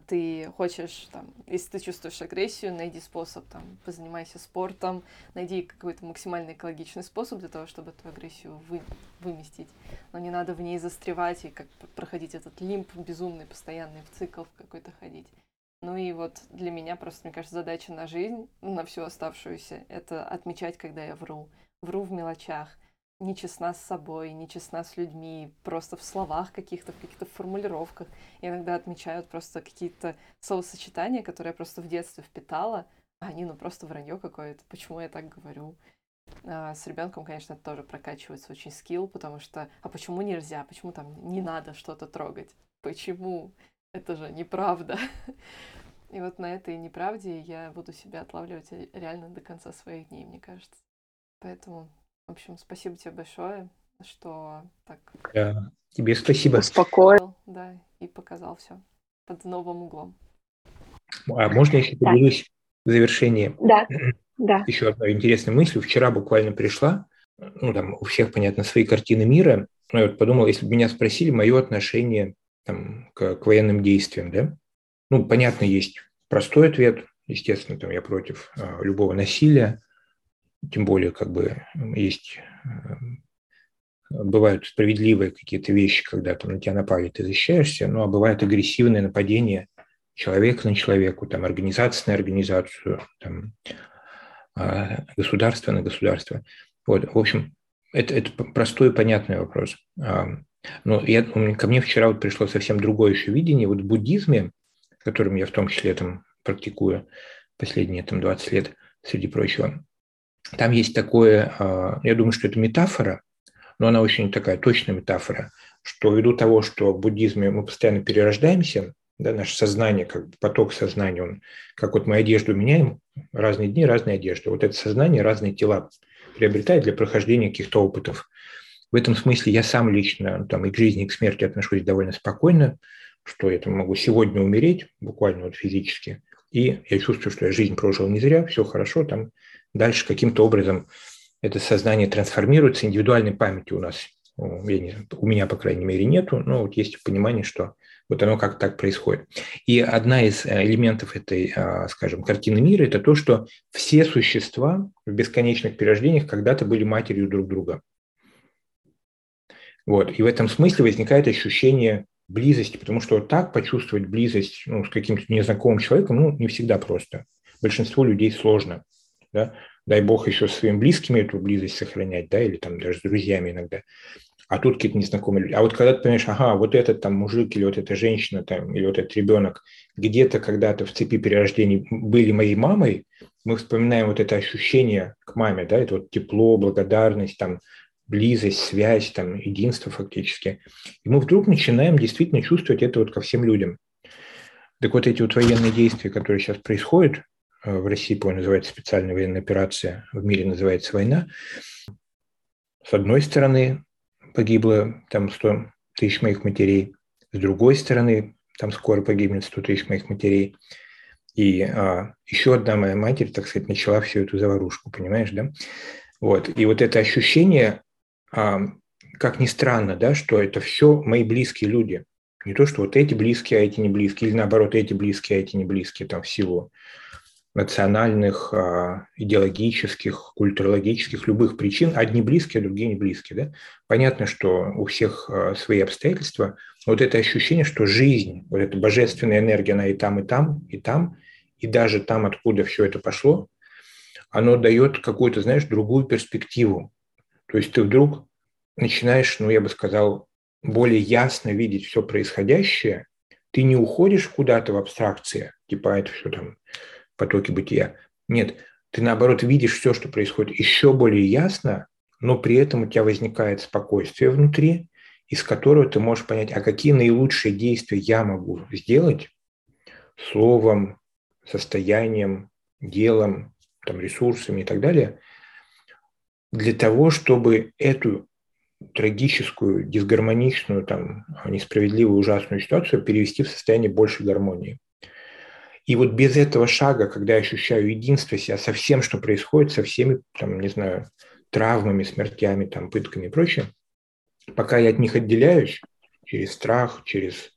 ты хочешь, там, если ты чувствуешь агрессию, найди способ, там, позанимайся спортом, найди какой-то максимально экологичный способ для того, чтобы эту агрессию вы, выместить. Но не надо в ней застревать и как проходить этот лимп безумный, постоянный, в цикл какой-то ходить. Ну и вот для меня просто, мне кажется, задача на жизнь, на всю оставшуюся, это отмечать, когда я вру. Вру в мелочах нечестна с собой, нечестна с людьми, просто в словах каких-то, в каких-то формулировках. И иногда отмечают просто какие-то словосочетания, которые я просто в детстве впитала, а они, ну, просто вранье какое-то. Почему я так говорю? А с ребенком, конечно, тоже прокачивается очень скилл, потому что, а почему нельзя? Почему там не надо что-то трогать? Почему? Это же неправда. И вот на этой неправде я буду себя отлавливать реально до конца своих дней, мне кажется. Поэтому в общем, спасибо тебе большое, что так... Да, тебе спасибо. Успокоил. Да, и показал все под новым углом. А можно еще поделюсь да. в завершении? Да, *clears throat* да. Еще одной интересной мыслью. Вчера буквально пришла, ну, там у всех, понятно, свои картины мира, но я вот подумал, если бы меня спросили мое отношение там, к, к военным действиям, да, ну, понятно, есть простой ответ, естественно, там я против а, любого насилия, тем более как бы есть э, бывают справедливые какие-то вещи, когда там на тебя напали, ты защищаешься, ну а бывают агрессивные нападения человека на человеку, там организация на организацию, там, а, государство на государство. Вот, в общем, это, это простой и понятный вопрос. А, но я, ко мне вчера вот пришло совсем другое еще видение. Вот в буддизме, которым я в том числе там практикую последние там 20 лет, среди прочего, там есть такое, а, я думаю, что это метафора, но она очень такая точная метафора, что ввиду того, что в буддизме мы постоянно перерождаемся, да, наше сознание, как поток сознания, он, как вот мы одежду меняем, разные дни, разные одежды. Вот это сознание разные тела приобретает для прохождения каких-то опытов. В этом смысле я сам лично там, и к жизни, и к смерти отношусь довольно спокойно, что я там могу сегодня умереть, буквально вот физически, и я чувствую, что я жизнь прожил не зря, все хорошо, там дальше каким-то образом это сознание трансформируется, индивидуальной памяти у нас, я не, у меня, по крайней мере, нету, но вот есть понимание, что вот оно как так происходит. И одна из э, элементов этой, а, скажем, картины мира – это то, что все существа в бесконечных перерождениях когда-то были матерью друг друга. Вот. И в этом смысле возникает ощущение близости, потому что вот так почувствовать близость ну, с каким-то незнакомым человеком ну, не всегда просто. Большинству людей сложно да, дай бог еще с своими близкими эту близость сохранять, да, или там даже с друзьями иногда. А тут какие-то незнакомые люди. А вот когда ты понимаешь, ага, вот этот там мужик или вот эта женщина там, или вот этот ребенок где-то когда-то в цепи перерождений были моей мамой, мы вспоминаем вот это ощущение к маме, да, это вот тепло, благодарность, там, близость, связь, там, единство фактически. И мы вдруг начинаем действительно чувствовать это вот ко всем людям. Так вот эти вот военные действия, которые сейчас происходят, в России, по называется специальная военная операция, в мире называется война. С одной стороны, погибло там 100 тысяч моих матерей, с другой стороны, там скоро погибнет 100 тысяч моих матерей. И а, еще одна моя матерь, так сказать, начала всю эту заварушку, понимаешь, да? Вот. И вот это ощущение, а, как ни странно, да, что это все мои близкие люди. Не то, что вот эти близкие, а эти не близкие, или наоборот, эти близкие, а эти не близкие, там, в силу национальных, а, идеологических, культурологических, любых причин. Одни близкие, а другие не близкие. Да? Понятно, что у всех а, свои обстоятельства. Вот это ощущение, что жизнь, вот эта божественная энергия, она и там, и там, и там, и даже там, откуда все это пошло, оно дает какую-то, знаешь, другую перспективу. То есть ты вдруг начинаешь, ну, я бы сказал, более ясно видеть все происходящее, ты не уходишь куда-то в абстракции, типа это все там потоки бытия. Нет, ты наоборот видишь все, что происходит еще более ясно, но при этом у тебя возникает спокойствие внутри, из которого ты можешь понять, а какие наилучшие действия я могу сделать словом, состоянием, делом, там, ресурсами и так далее, для того, чтобы эту трагическую, дисгармоничную, там, несправедливую, ужасную ситуацию перевести в состояние большей гармонии. И вот без этого шага, когда я ощущаю единство себя со всем, что происходит, со всеми, там, не знаю, травмами, смертями, там, пытками и прочее, пока я от них отделяюсь через страх, через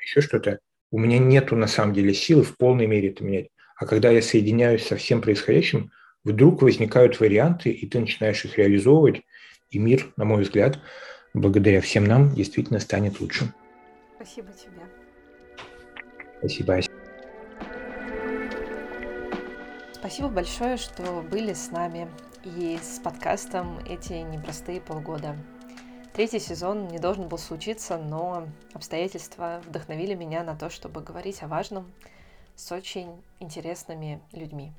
еще что-то, у меня нету на самом деле силы в полной мере это менять. А когда я соединяюсь со всем происходящим, вдруг возникают варианты, и ты начинаешь их реализовывать, и мир, на мой взгляд, благодаря всем нам действительно станет лучше. Спасибо тебе. Спасибо, Ася. Спасибо большое, что были с нами и с подкастом эти непростые полгода. Третий сезон не должен был случиться, но обстоятельства вдохновили меня на то, чтобы говорить о важном с очень интересными людьми.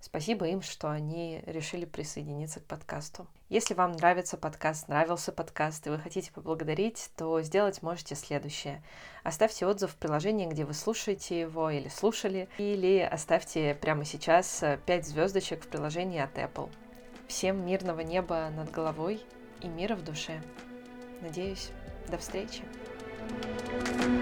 Спасибо им, что они решили присоединиться к подкасту. Если вам нравится подкаст, нравился подкаст, и вы хотите поблагодарить, то сделать можете следующее. Оставьте отзыв в приложении, где вы слушаете его или слушали, или оставьте прямо сейчас 5 звездочек в приложении от Apple. Всем мирного неба над головой и мира в душе. Надеюсь, до встречи. thank you